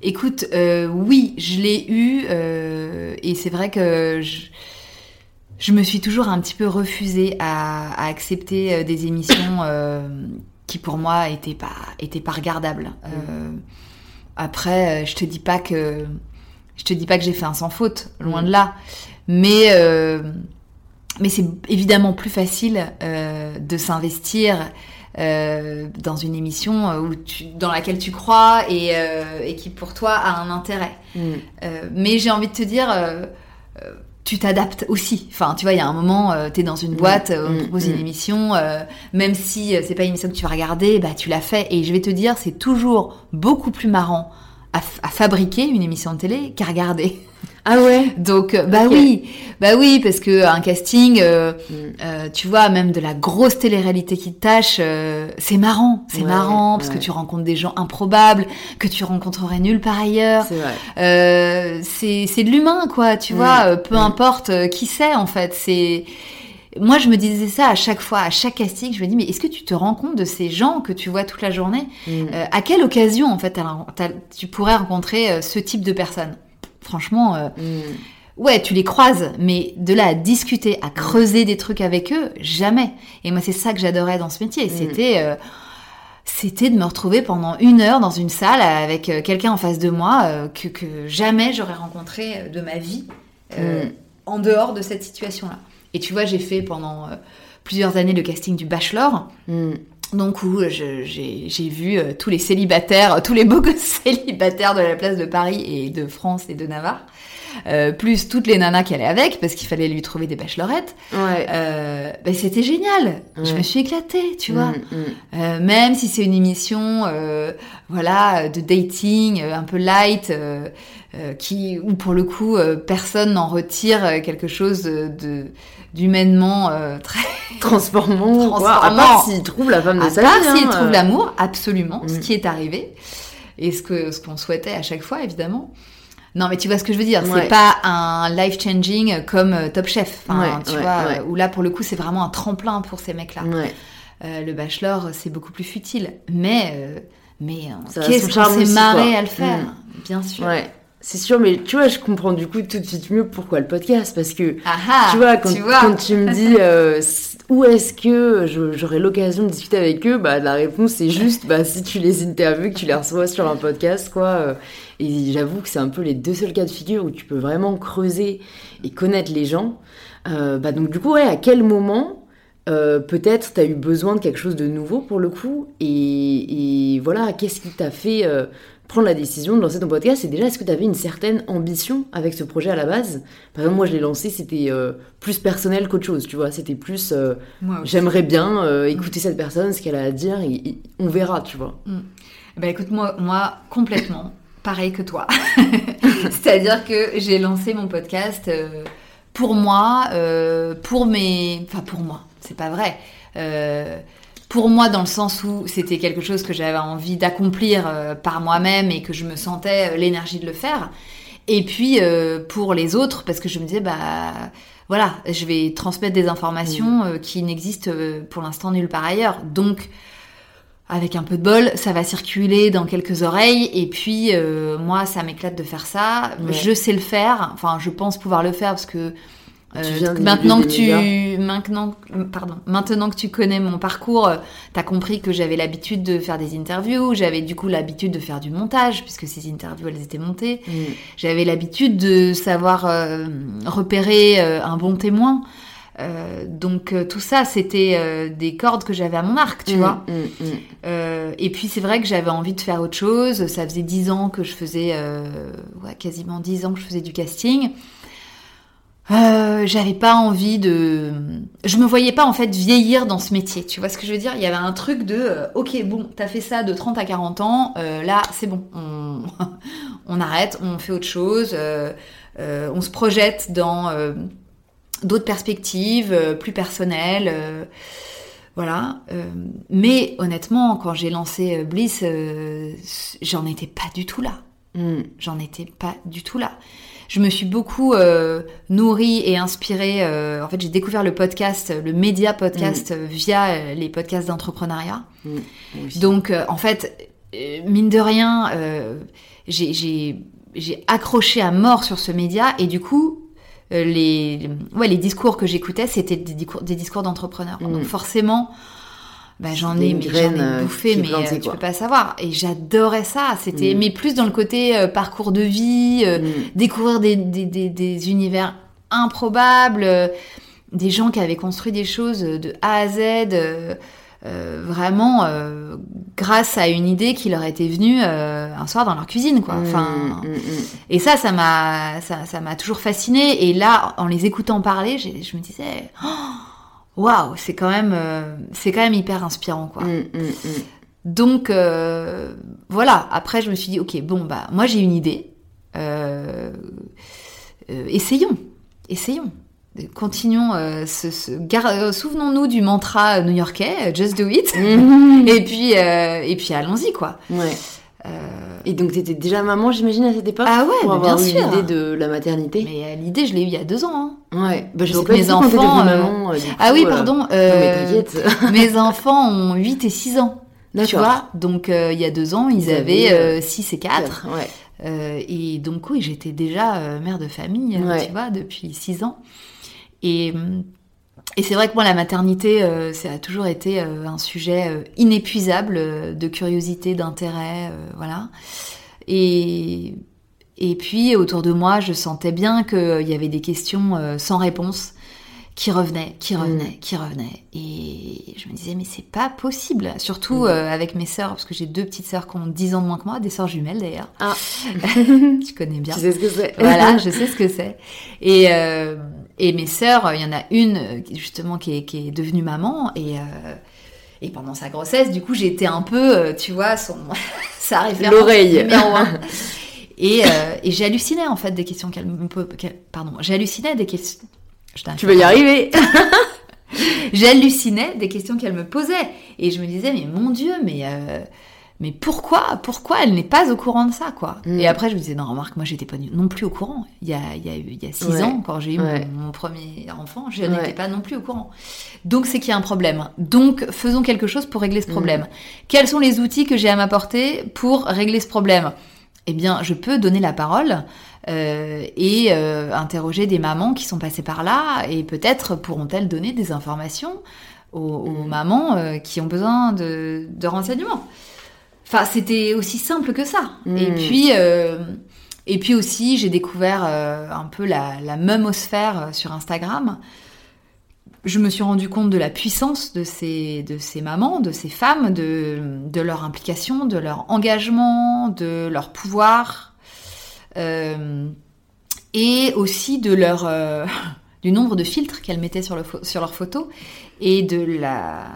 Speaker 2: Écoute, euh, oui, je l'ai eu euh, et c'est vrai que je, me suis toujours un petit peu refusée à, accepter euh, des émissions qui pour moi étaient pas étaient pas regardables. Après, je te dis pas que je te dis pas que j'ai fait un sans faute, loin de là, mais mais c'est évidemment plus facile de s'investir euh, dans une émission euh, où tu, dans laquelle tu crois et, euh, et qui pour toi a un intérêt. Euh, mais j'ai envie de te dire, tu t'adaptes aussi. Enfin, tu vois, il y a un moment, tu es dans une boîte, euh, on te
Speaker 1: Mm,
Speaker 2: propose
Speaker 1: mm.
Speaker 2: une émission, même si c'est pas une émission que tu vas regarder, bah tu l'as fait. Et je vais te dire, c'est toujours beaucoup plus marrant à, à fabriquer une émission de télé qu'à regarder. *laughs*
Speaker 1: Ah ouais
Speaker 2: Donc, euh, bah oui, bah oui, parce que un casting, euh,
Speaker 1: Mm.
Speaker 2: euh, tu vois, même de la grosse télé-réalité qui te tâche, euh, c'est marrant, c'est
Speaker 1: Ouais,
Speaker 2: marrant, parce
Speaker 1: ouais.
Speaker 2: que tu rencontres des gens improbables, que tu rencontrerais nulle part ailleurs.
Speaker 1: C'est vrai.
Speaker 2: C'est de l'humain, quoi, tu
Speaker 1: Mm.
Speaker 2: vois, peu
Speaker 1: Mm.
Speaker 2: importe qui c'est, en fait. C'est Moi, je me disais ça à chaque fois, à chaque casting, je me dis, mais est-ce que tu te rends compte de ces gens que tu vois toute la journée?
Speaker 1: Mm.
Speaker 2: Euh, À quelle occasion, en fait, tu pourrais rencontrer ce type de personnes? Franchement, euh,
Speaker 1: Mm.
Speaker 2: Ouais, tu les croises, mais de là à discuter, à creuser des trucs avec eux, jamais. Et moi, c'est ça que j'adorais dans ce métier.
Speaker 1: Mm.
Speaker 2: C'était, euh, c'était de me retrouver pendant une heure dans une salle avec euh, quelqu'un en face de moi que, que jamais j'aurais rencontré de ma vie
Speaker 1: Mm.
Speaker 2: en dehors de cette situation-là. Et tu vois, j'ai fait pendant plusieurs années le casting du Bachelor. Donc où euh, j'ai vu euh, tous les célibataires, tous les beaux *laughs* gosses célibataires de la place de Paris et de France et de Navarre. euh, plus toutes les nanas qui allaient avec, parce qu'il fallait lui trouver des bachelorettes.
Speaker 1: Ouais.
Speaker 2: Euh, ben, c'était génial. Je me suis éclatée, tu vois.
Speaker 1: Mm, mm.
Speaker 2: Euh, même si c'est une émission, euh, voilà, de dating, euh, un peu light, euh, euh, qui, où pour le coup, euh, personne n'en retire euh, quelque chose de, de- d'humainement euh, très. *laughs*
Speaker 1: Transformant, quoi. À
Speaker 2: Transformant.
Speaker 1: part s'il trouve la femme de
Speaker 2: À
Speaker 1: sa
Speaker 2: part
Speaker 1: vie.
Speaker 2: s'il
Speaker 1: hein,
Speaker 2: trouve
Speaker 1: euh.
Speaker 2: l'amour, absolument, ce
Speaker 1: Mm.
Speaker 2: qui est arrivé et ce que ce qu'on souhaitait à chaque fois, évidemment. Non, mais tu vois ce que je veux dire.
Speaker 1: Ouais.
Speaker 2: C'est pas un life changing comme euh, Top Chef. Enfin,
Speaker 1: Ouais,
Speaker 2: tu
Speaker 1: ouais,
Speaker 2: vois, où là pour le coup c'est vraiment un tremplin pour ces mecs-là.
Speaker 1: Ouais.
Speaker 2: Euh, le bachelor, c'est beaucoup plus futile. Mais, euh, mais qu'est-ce qu'on s'est marré à le faire,
Speaker 1: Mm.
Speaker 2: bien sûr.
Speaker 1: Ouais. C'est sûr, mais tu vois, je comprends du coup tout de suite mieux pourquoi le podcast. Parce que,
Speaker 2: Ah ah,
Speaker 1: tu, vois, quand,
Speaker 2: tu vois.
Speaker 1: quand tu me dis euh, où est-ce que j'aurai l'occasion de discuter avec eux, bah, la réponse c'est juste bah, si tu les interviews, que tu les reçois sur un podcast, quoi. euh, Et j'avoue que c'est un peu les deux seuls cas de figure où tu peux vraiment creuser et connaître les gens. Euh, bah, donc, du coup, ouais, à quel moment euh, peut-être tu as eu besoin de quelque chose de nouveau pour le coup et, et voilà, qu'est-ce qui t'a fait euh, prendre la décision de lancer ton podcast? Et déjà, est-ce que tu avais une certaine ambition avec ce projet à la base? Par exemple, moi je l'ai lancé, c'était euh, plus personnel qu'autre chose, tu vois, c'était plus j'aimerais bien euh, écouter cette personne, ce qu'elle a à dire, et, et on verra, tu vois.
Speaker 2: Bah écoute, moi, moi complètement, *laughs* pareil que toi. *laughs* C'est-à-dire que j'ai lancé mon podcast pour moi, pour mes... Enfin, pour moi, c'est pas vrai. Euh, pour moi, dans le sens où c'était quelque chose que j'avais envie d'accomplir euh, par moi-même et que je me sentais euh, l'énergie de le faire. Et puis euh, pour les autres, parce que je me disais, bah voilà, je vais transmettre des informations euh, qui n'existent pour l'instant nulle part ailleurs. Donc, avec un peu de bol, ça va circuler dans quelques oreilles. Et puis, moi, ça m'éclate de faire ça.
Speaker 1: Ouais.
Speaker 2: Je sais le faire. Enfin, je pense pouvoir le faire parce que euh,
Speaker 1: Tu
Speaker 2: maintenant que tu, maintenant, pardon, maintenant que tu connais mon parcours, euh, t'as compris que j'avais l'habitude de faire des interviews. J'avais du coup l'habitude de faire du montage puisque ces interviews elles étaient montées. J'avais l'habitude de savoir euh, repérer euh, un bon témoin. Euh, donc euh, tout ça, c'était euh, des cordes que j'avais à mon arc, tu
Speaker 1: Mm,
Speaker 2: vois.
Speaker 1: mm, mm.
Speaker 2: Euh, et puis c'est vrai que j'avais envie de faire autre chose. Ça faisait dix ans que je faisais, euh, ouais, quasiment dix ans que je faisais du casting. Euh, j'avais pas envie de, je me voyais pas en fait vieillir dans ce métier. Tu vois ce que je veux dire? Il y avait un truc de, euh, ok, bon, t'as fait ça de 30 à 40 ans, euh, là c'est bon, on, *laughs* on arrête, on fait autre chose, on se projette dans d'autres perspectives, plus personnelles. voilà. mais honnêtement, quand j'ai lancé Bliss, j'en étais pas du tout là.
Speaker 1: Mm.
Speaker 2: J'en étais pas du tout là. Je me suis beaucoup euh, nourrie et inspirée. euh, en fait, j'ai découvert le podcast, le média podcast, euh, via euh, les podcasts d'entrepreneuriat.
Speaker 1: Mm.
Speaker 2: Donc, en fait, mine de rien, j'ai- accroché à mort sur ce média et du coup, les, ouais, les discours que j'écoutais, c'était des discours, des discours d'entrepreneurs.
Speaker 1: Mm.
Speaker 2: Donc, forcément, bah, j'en ai, mais j'en ai
Speaker 1: euh,
Speaker 2: bouffé, mais
Speaker 1: plantée,
Speaker 2: euh, tu peux pas savoir. Et j'adorais ça. C'était,
Speaker 1: Mm.
Speaker 2: mais plus dans le côté euh, parcours de vie, euh,
Speaker 1: Mm.
Speaker 2: découvrir des, des, des, des univers improbables, des gens qui avaient construit des choses de A à Z, vraiment grâce à une idée qui leur était venue euh, un soir dans leur cuisine, quoi. Enfin,
Speaker 1: Mm, mm.
Speaker 2: et ça, ça m'a, ça, ça m'a toujours fasciné. Et là, en les écoutant parler, je me disais, Oh, waouh, c'est quand même, euh, c'est quand même hyper inspirant, quoi.
Speaker 1: Mm, mm, mm.
Speaker 2: Donc euh, voilà. Après, je me suis dit, ok, bon bah, moi j'ai une idée. Euh, essayons, essayons. Continuons. ce, Souvenons-nous du mantra new-yorkais, just do it. *laughs* Et puis, et puis allons-y quoi.
Speaker 1: Ouais.
Speaker 2: Euh,
Speaker 1: Et donc, t'étais déjà maman, j'imagine, à cette époque
Speaker 2: Ah ouais,
Speaker 1: Pour avoir
Speaker 2: bien
Speaker 1: eu
Speaker 2: sûr.
Speaker 1: l'idée de la maternité
Speaker 2: mais euh, l'idée, je l'ai eue il y a deux ans. hein.
Speaker 1: Ouais. Bah, je sais
Speaker 2: Donc,
Speaker 1: pas
Speaker 2: mes enfants, euh,
Speaker 1: maman, euh,
Speaker 2: Ah
Speaker 1: coup,
Speaker 2: oui,
Speaker 1: euh,
Speaker 2: pardon.
Speaker 1: non, mais *laughs*
Speaker 2: mes enfants ont 8 et 6 ans. Tu
Speaker 1: D'accord.
Speaker 2: vois Donc il y a deux ans, ils,
Speaker 1: Ils
Speaker 2: avaient
Speaker 1: avaient,
Speaker 2: euh, 6 et 4.
Speaker 1: Ouais.
Speaker 2: Et donc oui, j'étais déjà mère de famille,
Speaker 1: Ouais.
Speaker 2: tu vois, depuis six ans. Et, hum, et c'est vrai que moi, la maternité, euh, ça a toujours été euh, un sujet euh, inépuisable de curiosité, d'intérêt, voilà. Et, et puis autour de moi, je sentais bien qu'il y avait des questions sans réponse qui revenait, qui revenait, qui revenait. Et je me disais, mais c'est pas possible. Surtout euh, avec mes sœurs, parce que j'ai deux petites sœurs qui ont 10 ans de moins que moi, des sœurs jumelles d'ailleurs.
Speaker 1: Ah. *laughs*
Speaker 2: tu connais *laughs* bien.
Speaker 1: Tu sais ce que c'est.
Speaker 2: Voilà, *laughs* je sais ce que c'est. Et, et mes sœurs, il y en a une justement qui est, qui est devenue maman et, euh, et pendant sa grossesse, du coup, été un peu, euh, tu vois, son, *laughs* sa référence
Speaker 1: L'oreille.
Speaker 2: numéro un. Et, euh, et halluciné en fait des questions qu'elle me pose. qu'elle- Pardon, j'ai halluciné des questions. Je
Speaker 1: Tu vas y arriver. *laughs*
Speaker 2: J'hallucinais des questions qu'elle me posait. Et je me disais, mais mon Dieu, mais, euh, mais pourquoi, pourquoi elle n'est pas au courant de ça, quoi?
Speaker 1: Mm.
Speaker 2: Et après, je me disais, non, remarque, moi, j'étais pas non plus au courant. Il y a, il y a, eu- il y a six
Speaker 1: Ouais.
Speaker 2: ans, quand j'ai eu mon-
Speaker 1: Ouais.
Speaker 2: mon, premier enfant, je
Speaker 1: Ouais.
Speaker 2: n'étais pas non plus au courant. Donc, c'est qu'il y a un problème. Donc, faisons quelque chose pour régler
Speaker 1: Mm.
Speaker 2: ce problème. Quels sont les outils que j'ai à ma portée pour régler ce problème? Eh bien, je peux donner la parole euh, et euh, interroger des mamans qui sont passées par là et peut-être pourront-elles donner des informations aux, aux
Speaker 1: Mm.
Speaker 2: mamans euh, qui ont besoin de, de renseignements. Enfin, c'était aussi simple que ça. Et puis, euh, et puis aussi, j'ai découvert euh, un peu la, la memosphère euh, sur Instagram. Je me suis rendu compte de la puissance de ces, de ces mamans, de ces femmes, de, de leur implication, de leur engagement, de leur pouvoir, euh, et aussi de leur, euh, *laughs* du nombre de filtres qu'elles mettaient sur, le sur leurs photos et de la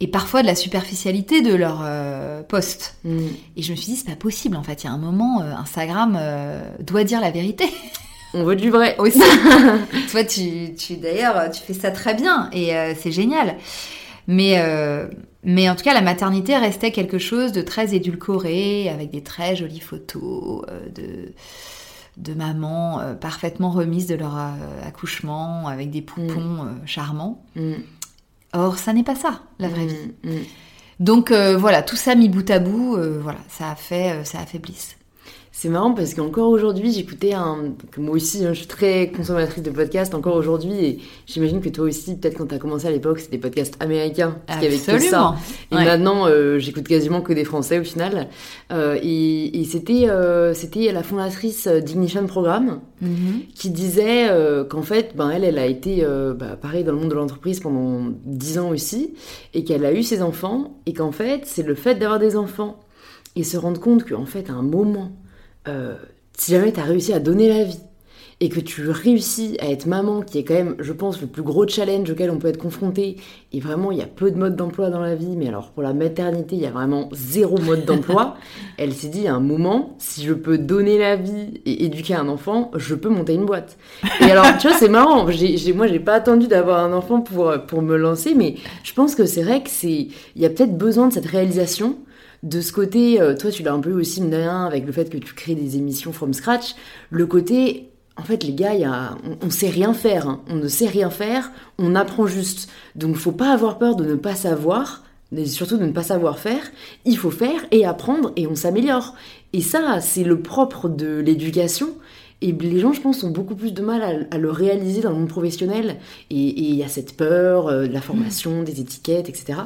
Speaker 2: et parfois de la superficialité de leurs euh, posts.
Speaker 1: Mm.
Speaker 2: Et je me suis dit, c'est pas possible en fait. Il y a un moment, euh, Instagram euh, doit dire la vérité *laughs*
Speaker 1: On veut du vrai.
Speaker 2: aussi. *laughs* Toi, tu, tu d'ailleurs, tu fais ça très bien et euh, c'est génial. Mais, mais en tout cas, la maternité restait quelque chose de très édulcoré, avec des très jolies photos de, de mamans parfaitement remises de leur accouchement, avec des poupons euh, charmants.
Speaker 1: Mm.
Speaker 2: Or, ça n'est pas ça, la vraie vie.
Speaker 1: Mm. Mm.
Speaker 2: Donc euh, voilà, tout ça mis bout à bout, euh, voilà, ça a fait, euh, ça a fait Bliss.
Speaker 1: C'est marrant parce qu'encore aujourd'hui, j'écoutais un. Moi aussi, hein, je suis très consommatrice de podcasts encore aujourd'hui et j'imagine que toi aussi, peut-être quand t'as commencé à l'époque, c'était des podcasts américains. Parce qu'il y avait que ça. Et
Speaker 2: Ouais.
Speaker 1: maintenant, euh, j'écoute quasiment que des Français au final. Euh, et et c'était euh, c'était la fondatrice d'Ignition Programme
Speaker 2: Mhm.
Speaker 1: qui disait qu'en fait, ben, elle, elle a été bah, pareil dans le monde de l'entreprise pendant 10 ans aussi, et qu'elle a eu ses enfants, et qu'en fait, c'est le fait d'avoir des enfants et se rendre compte qu'en fait, à un moment, euh, si jamais tu as réussi à donner la vie, et que tu réussis à être maman, qui est quand même, je pense, le plus gros challenge auquel on peut être confronté, et vraiment, il y a peu de modes d'emploi dans la vie, mais alors pour la maternité, il y a vraiment zéro mode d'emploi. *laughs* Elle s'est dit, à un moment, si je peux donner la vie et éduquer un enfant, je peux monter une boîte. Et alors, tu vois, c'est marrant. J'ai, j'ai- moi, j'ai pas attendu d'avoir un enfant pour, pour me lancer, mais je pense que c'est vrai que c'est, il y a peut-être besoin de cette réalisation. De ce côté, euh, toi, tu l'as un peu aussi rien avec le fait que tu crées des émissions from scratch. Le côté, en fait, les gars, y a, on, on sait rien faire. hein. On ne sait rien faire. On apprend juste. Donc, faut pas avoir peur de ne pas savoir. Mais surtout de ne pas savoir faire, il faut faire et apprendre et on s'améliore. Et ça, c'est le propre de l'éducation. Et les gens, je pense, ont beaucoup plus de mal à, le réaliser dans le monde professionnel. Et et il y a cette peur euh, de la formation, des étiquettes, etc.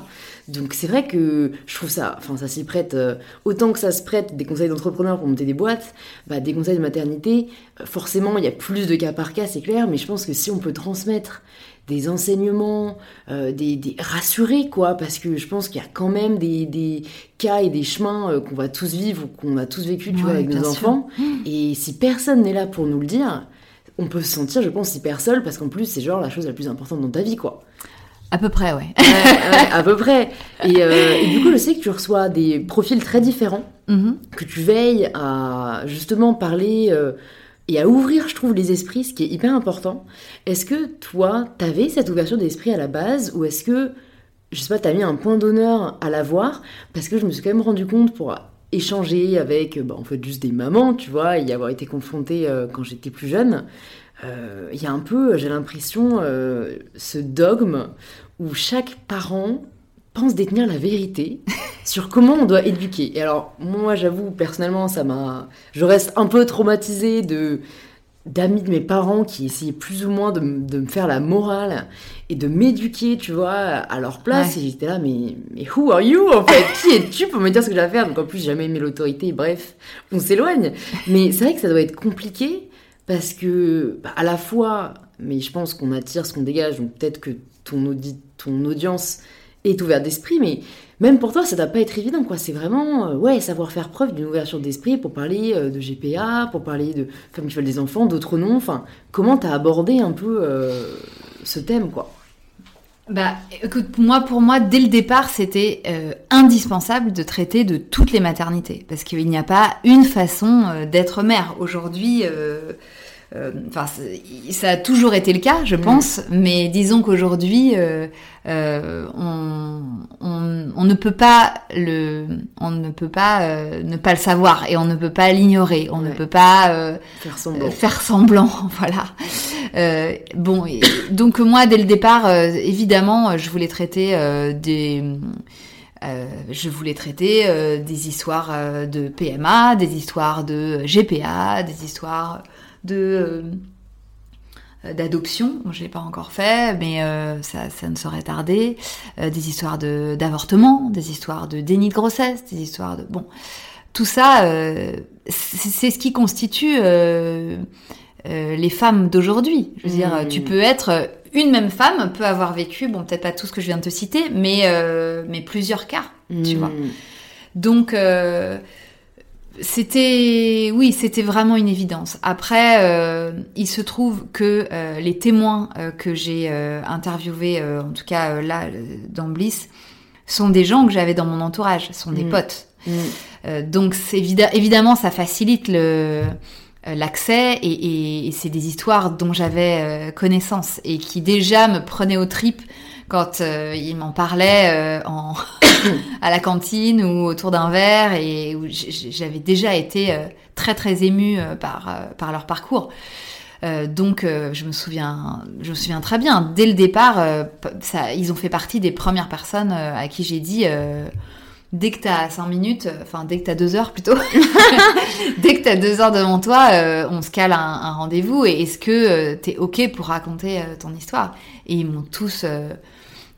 Speaker 1: Donc c'est vrai que je trouve ça, enfin ça s'y prête, euh, autant que ça se prête des conseils d'entrepreneurs pour monter des boîtes, bah, des conseils de maternité, euh, forcément il y a plus de cas par cas, c'est clair, mais je pense que si on peut transmettre des enseignements, euh, des, des rassurer quoi, parce que je pense qu'il y a quand même des, des cas et des chemins euh, qu'on va tous vivre, ou qu'on a tous vécu, tu
Speaker 2: Ouais,
Speaker 1: vois, avec nos
Speaker 2: sûr.
Speaker 1: enfants. Et si personne n'est là pour nous le dire, on peut se sentir, je pense, hyper seul, parce qu'en plus c'est genre la chose la plus importante dans ta vie quoi.
Speaker 2: À peu près, ouais.
Speaker 1: Ouais, ouais, *laughs* à peu près. Et, euh, et du coup, je sais que tu reçois des profils très différents,
Speaker 2: Mhm.
Speaker 1: que tu veilles à justement parler euh, et à ouvrir, je trouve, les esprits, ce qui est hyper important. Est-ce que toi, t'avais cette ouverture d'esprit à la base, ou est-ce que, je sais pas, t'as mis un point d'honneur à l'avoir? Parce que je me suis quand même rendu compte pour échanger avec, bah, en fait, juste des mamans, tu vois, et y avoir été confrontée euh, quand j'étais plus jeune. Il y a un peu, j'ai l'impression, ce dogme où chaque parent pense détenir la vérité *laughs* sur comment on doit éduquer. Et alors, moi, j'avoue, personnellement, ça m'a... Je reste un peu traumatisée de d'amis de mes parents qui essayaient plus ou moins de, de me faire la morale et de m'éduquer, tu vois, à leur place.
Speaker 2: Ouais.
Speaker 1: Et j'étais là, mais, mais who are you, en fait? Qui es-tu pour me dire ce que j'ai à faire? Donc, en plus, j'ai jamais aimé l'autorité. Bref, on s'éloigne. Mais c'est vrai que ça doit être compliqué parce que, bah, à la fois, mais je pense qu'on attire ce qu'on dégage, donc peut-être que ton, audi ton audience est ouverte d'esprit, mais même pour toi, ça doit pas être évident, quoi. C'est vraiment, euh, ouais, savoir faire preuve d'une ouverture d'esprit pour parler euh, de GPA, pour parler de femmes qui veulent des enfants, d'autres non. Enfin, comment t'as abordé un peu euh, ce thème, quoi?
Speaker 2: Bah, moi, pour moi, dès le départ, c'était indispensable de traiter de toutes les maternités, parce qu'il n'y a pas une façon d'être mère. Aujourd'hui, enfin, ça a toujours été le cas, je mm. pense, mais disons qu'aujourd'hui, euh, euh, on, on, on, ne peut pas le, on ne peut pas ne pas le savoir et on ne peut pas l'ignorer, on ne peut pas
Speaker 1: faire semblant.
Speaker 2: faire semblant, *laughs* voilà. bon, donc moi, dès le départ, évidemment, je voulais traiter des euh, je voulais traiter des histoires de PMA, des histoires de GPA, des histoires de euh, d'adoption, je l'ai pas encore fait, mais euh, ça, ça, ne saurait tarder. Euh, des histoires de d'avortement, des histoires de déni de grossesse, des histoires de bon, tout ça, c'est ce qui constitue les femmes d'aujourd'hui. Je veux dire, tu mmh. peux être une même femme peut avoir vécu, bon peut-être pas tout ce que je viens de te citer, mais mais plusieurs cas, tu mmh. vois. Donc c'était, oui, c'était vraiment une évidence. Après, euh, il se trouve que euh, les témoins euh, que j'ai interviewés, en tout cas là dans Bliss, sont des gens que j'avais dans mon entourage, sont des mm. potes. Mm. donc évidemment, ça facilite le l'accès et, et c'est des histoires dont j'avais connaissance et qui déjà me prenaient aux tripes quand ils m'en parlaient en *coughs* à la cantine ou autour d'un verre et où j'avais déjà été euh, très très émue euh, par, euh, par leur parcours. donc je me souviens, je me souviens très bien. Dès le départ, ils ont fait partie des premières personnes à qui j'ai dit dès que t'as 5 minutes, enfin dès que t'as 2 heures plutôt, *laughs* dès que t'as 2 heures devant toi, on se cale un, un rendez-vous et est-ce que t'es ok pour raconter ton histoire? Et ils m'ont tous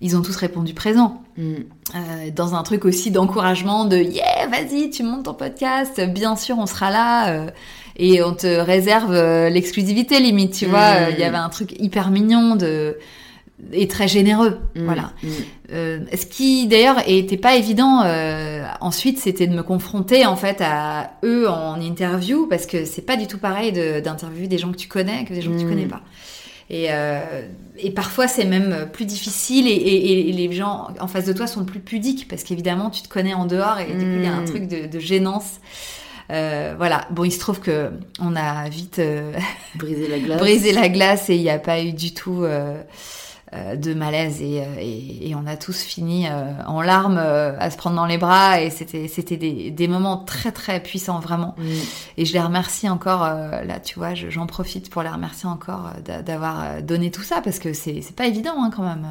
Speaker 2: ils ont tous répondu présent. Mm. Euh, dans un truc aussi d'encouragement de yeah, vas-y, tu montes ton podcast, bien sûr, on sera là. Euh, et on te réserve euh, l'exclusivité limite, tu vois. Il y mm. avait un truc hyper mignon de et très généreux, mm. voilà. ce qui d'ailleurs était pas évident. ensuite, c'était de me confronter en fait à eux en interview parce que c'est pas du tout pareil d'interviewer des gens que tu connais que des gens que tu connais pas. Et, euh, et parfois, c'est même plus difficile et, et, et, les gens en face de toi sont plus pudiques parce qu'évidemment, tu te connais en dehors et du coup, il y a un mm. truc de, de gênance. Euh, voilà. Bon, il se trouve que on a vite euh,
Speaker 1: brisé la glace. *laughs*
Speaker 2: brisé la glace et il n'y a pas eu du tout euh, de malaise et, euh, et, et, on a tous fini euh, en larmes à se prendre dans les bras et c'était c'était des, des, moments très très puissants vraiment. Et je les remercie encore là tu vois j'en profite pour les remercier encore d'avoir donné tout ça parce que c'est pas évident hein, quand même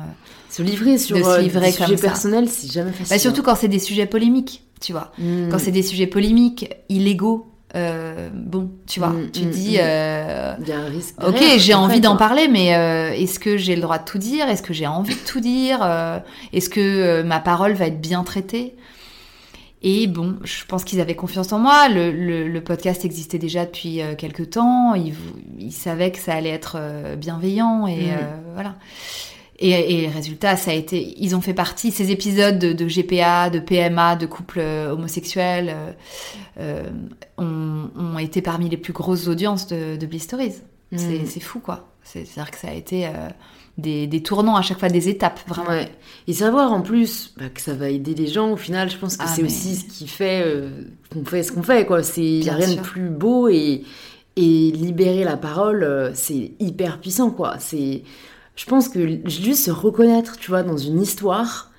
Speaker 1: se livrer sur se livrer des sujets personnels c'est jamais facile
Speaker 2: bah, surtout quand c'est des sujets polémiques tu vois. Mm. quand c'est des sujets polémiques illégaux euh, bon, tu vois, mm, tu mm, dis,
Speaker 1: mm. euh, il y a un risque.
Speaker 2: Ok, j'ai envie d'en parler, mais euh, est-ce que j'ai le droit de tout dire? Est-ce que j'ai envie de tout dire? Euh, Est-ce que euh, ma parole va être bien traitée? Et bon, je pense qu'ils avaient confiance en moi. Le, le, le podcast existait déjà depuis quelques temps. Ils, ils, savaient que ça allait être bienveillant et voilà. Et, et résultat, ça a été, ils ont fait partie ces épisodes de, de GPA, de PMA, de couples euh, homosexuels, euh, euh, ont, ont, été parmi les plus grosses audiences de, de. Mm. C'est fou, quoi. C'est-à-dire que ça a été euh, des, des, tournants à chaque fois, des étapes, vraiment. Ouais.
Speaker 1: Et savoir en plus bah, que ça va aider les gens, au final, je pense que ah, c'est mais... aussi ce qui fait euh, qu'on fait ce qu'on fait, quoi. Il n'y a rien sûr. de plus beau et, et libérer la parole, c'est hyper puissant, quoi. C'est je pense que juste se reconnaître, tu vois, dans une histoire,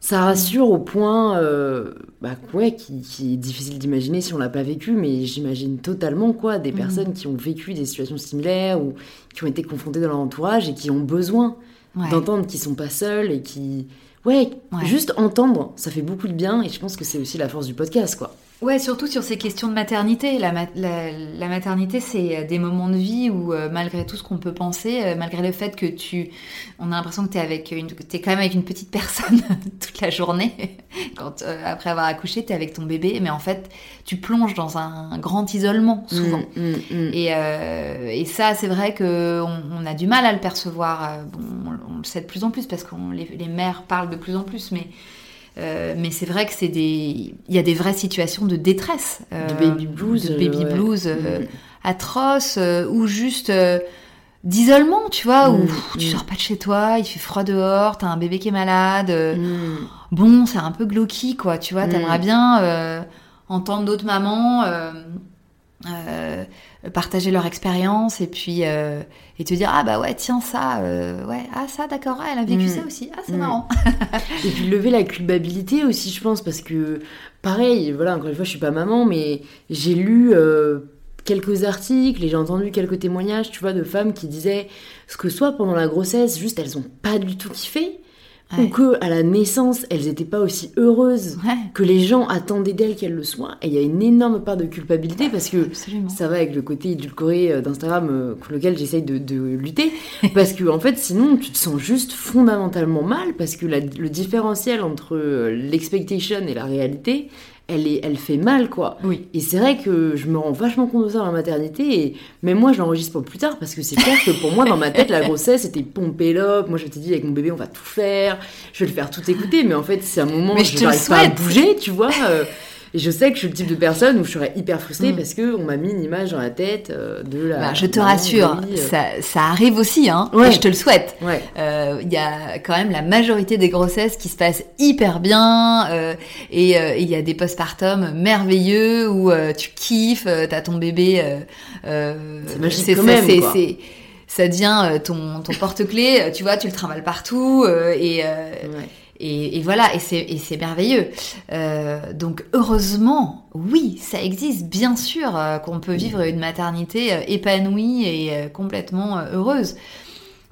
Speaker 1: ça rassure au point, euh, bah, ouais, qui, qui est difficile d'imaginer si on l'a pas vécu, mais j'imagine totalement, quoi, des mmh. personnes qui ont vécu des situations similaires ou qui ont été confrontées dans leur entourage et qui ont besoin ouais. d'entendre qu'ils sont pas seuls et qui, ouais, ouais, juste entendre, ça fait beaucoup de bien et je pense que c'est aussi la force du podcast, quoi.
Speaker 2: Ouais, surtout sur ces questions de maternité. La, la, maternité, c'est euh, des moments de vie où, euh, malgré tout ce qu'on peut penser, euh, malgré le fait que tu, on a l'impression que tu es avec une, es quand même avec une petite personne *laughs* toute la journée. Quand après avoir accouché, tu es avec ton bébé, mais en fait, tu plonges dans un, grand isolement souvent. Mm, mm, mm. Et, et, ça, c'est vrai que on, a du mal à le percevoir. Bon, on, le sait de plus en plus parce que les, les mères parlent de plus en plus, mais euh, mais c'est vrai que c'est des, il y a des vraies situations de détresse,
Speaker 1: euh, de baby blues,
Speaker 2: de baby blues euh, mm. atroces ou juste d'isolement, tu vois, où mm. tu mm. sors pas de chez toi, il fait froid dehors, t'as un bébé qui est malade. Bon, c'est un peu glauqui, quoi, tu vois. T'aimerais bien entendre d'autres mamans partager leur expérience et puis euh, et te dire ah bah ouais tiens ça euh, ouais ah ça d'accord ah, elle a vécu mm. ça aussi ah c'est mm. marrant *laughs*
Speaker 1: et puis lever la culpabilité aussi je pense parce que pareil voilà encore une fois je suis pas maman mais j'ai lu euh, quelques articles et j'ai entendu quelques témoignages tu vois de femmes qui disaient ce que soit pendant la grossesse juste elles ont pas du tout kiffé ou que à la naissance elles n'étaient pas aussi heureuses que les gens attendaient d'elles qu'elles le soient. Et il y a une énorme part de culpabilité parce que ça va avec le côté édulcoré euh, d'Instagram euh, contre lequel j'essaye de, lutter. *laughs* Parce que en fait sinon tu te sens juste fondamentalement mal parce que le différentiel entre euh, l'expectation et la réalité elle, est, elle fait mal, quoi.
Speaker 2: Oui.
Speaker 1: Et c'est vrai que je me rends vachement compte de ça dans la maternité, et même moi, je l'enregistre pas plus tard, parce que c'est clair que pour moi, dans ma tête, la grossesse, c'était pomper l'op. Moi, je t'ai dit, avec mon bébé, on va tout faire, je vais le faire tout écouter, mais en fait, c'est un moment où je n'arrive pas à bouger, tu vois. Euh, et je sais que je suis le type de personne où je serais hyper frustrée mm. parce que on m'a mis une image dans la tête euh, de la.
Speaker 2: Bah, je te rassure, euh. ça, ça, arrive aussi, hein. Et je te le souhaite. Il
Speaker 1: ouais.
Speaker 2: euh, y a quand même la majorité des grossesses qui se passent hyper bien euh, et il y a des postpartum merveilleux où tu kiffes, t'as ton bébé.
Speaker 1: c'est magique quand même. C'est,
Speaker 2: ça devient ton, ton porte-clés, tu vois, tu le trimbales partout et. Ouais et, voilà, et c'est merveilleux. Euh, donc heureusement, oui, ça existe, bien sûr, euh, qu'on peut vivre une maternité euh, épanouie et complètement heureuse.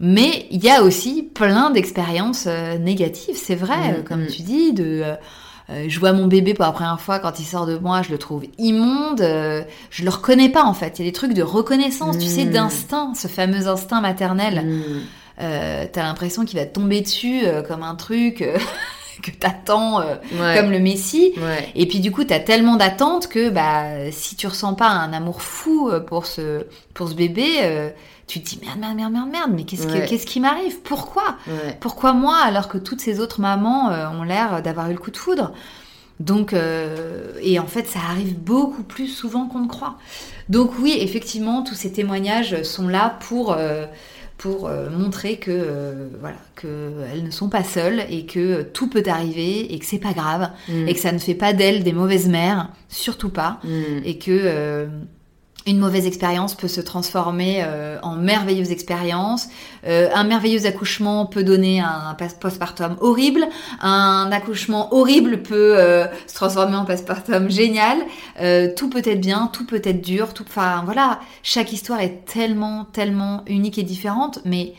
Speaker 2: Mais il y a aussi plein d'expériences négatives, c'est vrai, mm, comme mm. tu dis, de... je vois mon bébé pour la première fois quand il sort de moi, je le trouve immonde, je le reconnais pas en fait. Il y a des trucs de reconnaissance, tu sais, mm. d'instinct, ce fameux instinct maternel euh, t'as l'impression qu'il va te tomber dessus euh, comme un truc euh, *laughs* que t'attends euh, comme le Messie. Et puis du coup, t'as tellement d'attentes que bah si tu ressens pas un amour fou pour ce pour ce bébé, tu te dis merde merde merde merde merde, mais qu'est-ce qu'est-ce qui m'arrive? Pourquoi? Pourquoi moi alors que toutes ces autres mamans ont l'air d'avoir eu le coup de foudre? Donc, et en fait, ça arrive beaucoup plus souvent qu'on ne croit. Donc oui, effectivement, tous ces témoignages sont là pour pour euh, montrer que euh, voilà que elles ne sont pas seules et que tout peut arriver et que c'est pas grave mm. et que ça ne fait pas d'elles des mauvaises mères surtout pas mm. et que euh, une mauvaise expérience peut se transformer euh, en merveilleuse expérience. Euh, un merveilleux accouchement peut donner un postpartum horrible. Un accouchement horrible peut euh, se transformer en postpartum génial. tout peut être bien, tout peut être dur. Tout, enfin voilà, chaque histoire est tellement, tellement unique et différente, mais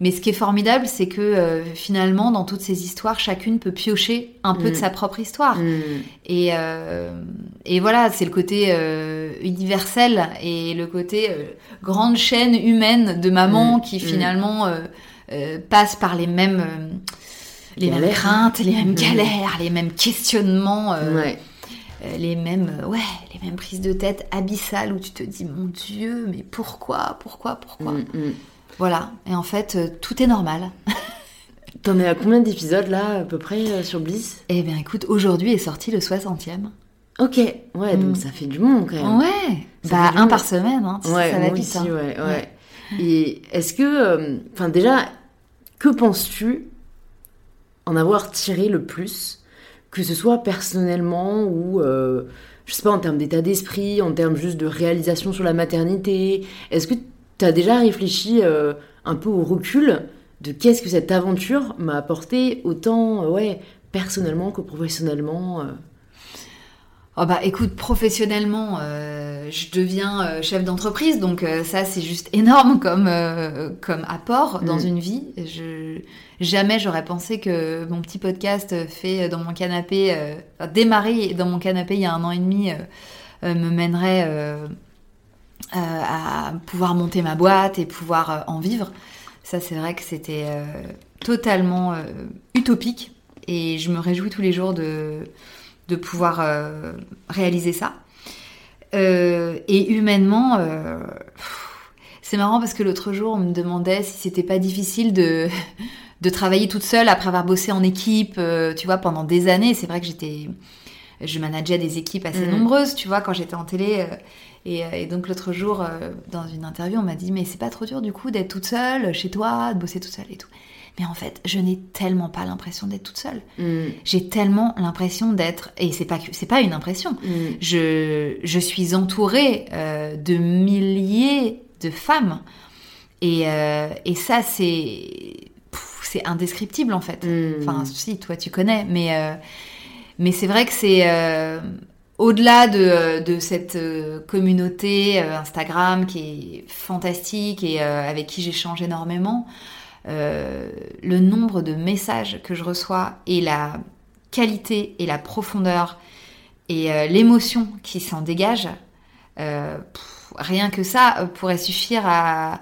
Speaker 2: mais ce qui est formidable, c'est que euh, finalement, dans toutes ces histoires, chacune peut piocher un peu de mm. sa propre histoire. Mm. Et, euh, et voilà, c'est le côté euh, universel et le côté grande chaîne humaine de maman mm. qui finalement passe par les mêmes, les mêmes craintes, les mêmes galères, les mêmes questionnements. les mêmes ouais les mêmes prises de tête abyssales où tu te dis mon dieu mais pourquoi pourquoi pourquoi? Voilà. Et en fait, euh, tout est normal. *laughs*
Speaker 1: T'en es à combien d'épisodes là, à peu près, euh, sur Bliss?
Speaker 2: Eh bien, écoute, aujourd'hui est sorti le 60e.
Speaker 1: Ok, ouais, donc mm. ça fait du monde quand même.
Speaker 2: Ouais, bah un par semaine, hein,
Speaker 1: ouais,
Speaker 2: ça va
Speaker 1: vite. Aussi, hein. ouais, ouais. Et est-ce que, euh, enfin déjà, que penses-tu en avoir tiré le plus, que ce soit personnellement ou, je sais pas, en termes d'état d'esprit, en termes juste de réalisation sur la maternité? Est-ce que tu as déjà réfléchi euh, un peu au recul de qu'est-ce que cette aventure m'a apporté autant euh, ouais, personnellement que professionnellement
Speaker 2: Oh bah écoute, professionnellement, euh, je deviens euh, chef d'entreprise, donc euh, ça c'est juste énorme comme comme apport dans
Speaker 1: Mm.
Speaker 2: une vie. Je jamais j'aurais pensé que mon petit podcast fait dans mon canapé, enfin, démarré dans mon canapé il y a un an et demi, me mènerait à pouvoir monter ma boîte et pouvoir euh, en vivre. Ça c'est vrai que c'était euh, totalement euh, utopique et je me réjouis tous les jours de de pouvoir euh, réaliser ça. Euh, et humainement, euh, c'est marrant parce que l'autre jour, on me demandait si c'était pas difficile de, *laughs* de travailler toute seule après avoir bossé en équipe, euh, tu vois, pendant des années. C'est vrai que j'étais, je manageais des équipes assez
Speaker 1: Mhm.
Speaker 2: nombreuses, tu vois, quand j'étais en télé. Euh, et, et donc l'autre jour, euh, dans une interview, on m'a dit, mais c'est pas trop dur du coup d'être toute seule chez toi, de bosser toute seule et tout. Mais en fait, je n'ai tellement pas l'impression d'être toute seule.
Speaker 1: Mm,
Speaker 2: J'ai tellement l'impression d'être, et c'est pas c'est pas une impression.
Speaker 1: mm,
Speaker 2: Je, je suis entourée euh, de milliers de femmes, et, euh, et ça c'est c'est indescriptible en fait.
Speaker 1: mm.
Speaker 2: Enfin, si toi tu connais, mais euh, mais c'est vrai que c'est au-delà de, de cette euh, communauté euh, Instagram qui est fantastique et euh, avec qui j'échange énormément, euh, le nombre de messages que je reçois et la qualité et la profondeur et euh, l'émotion qui s'en dégage, euh, pff, rien que ça euh, pourrait suffire à,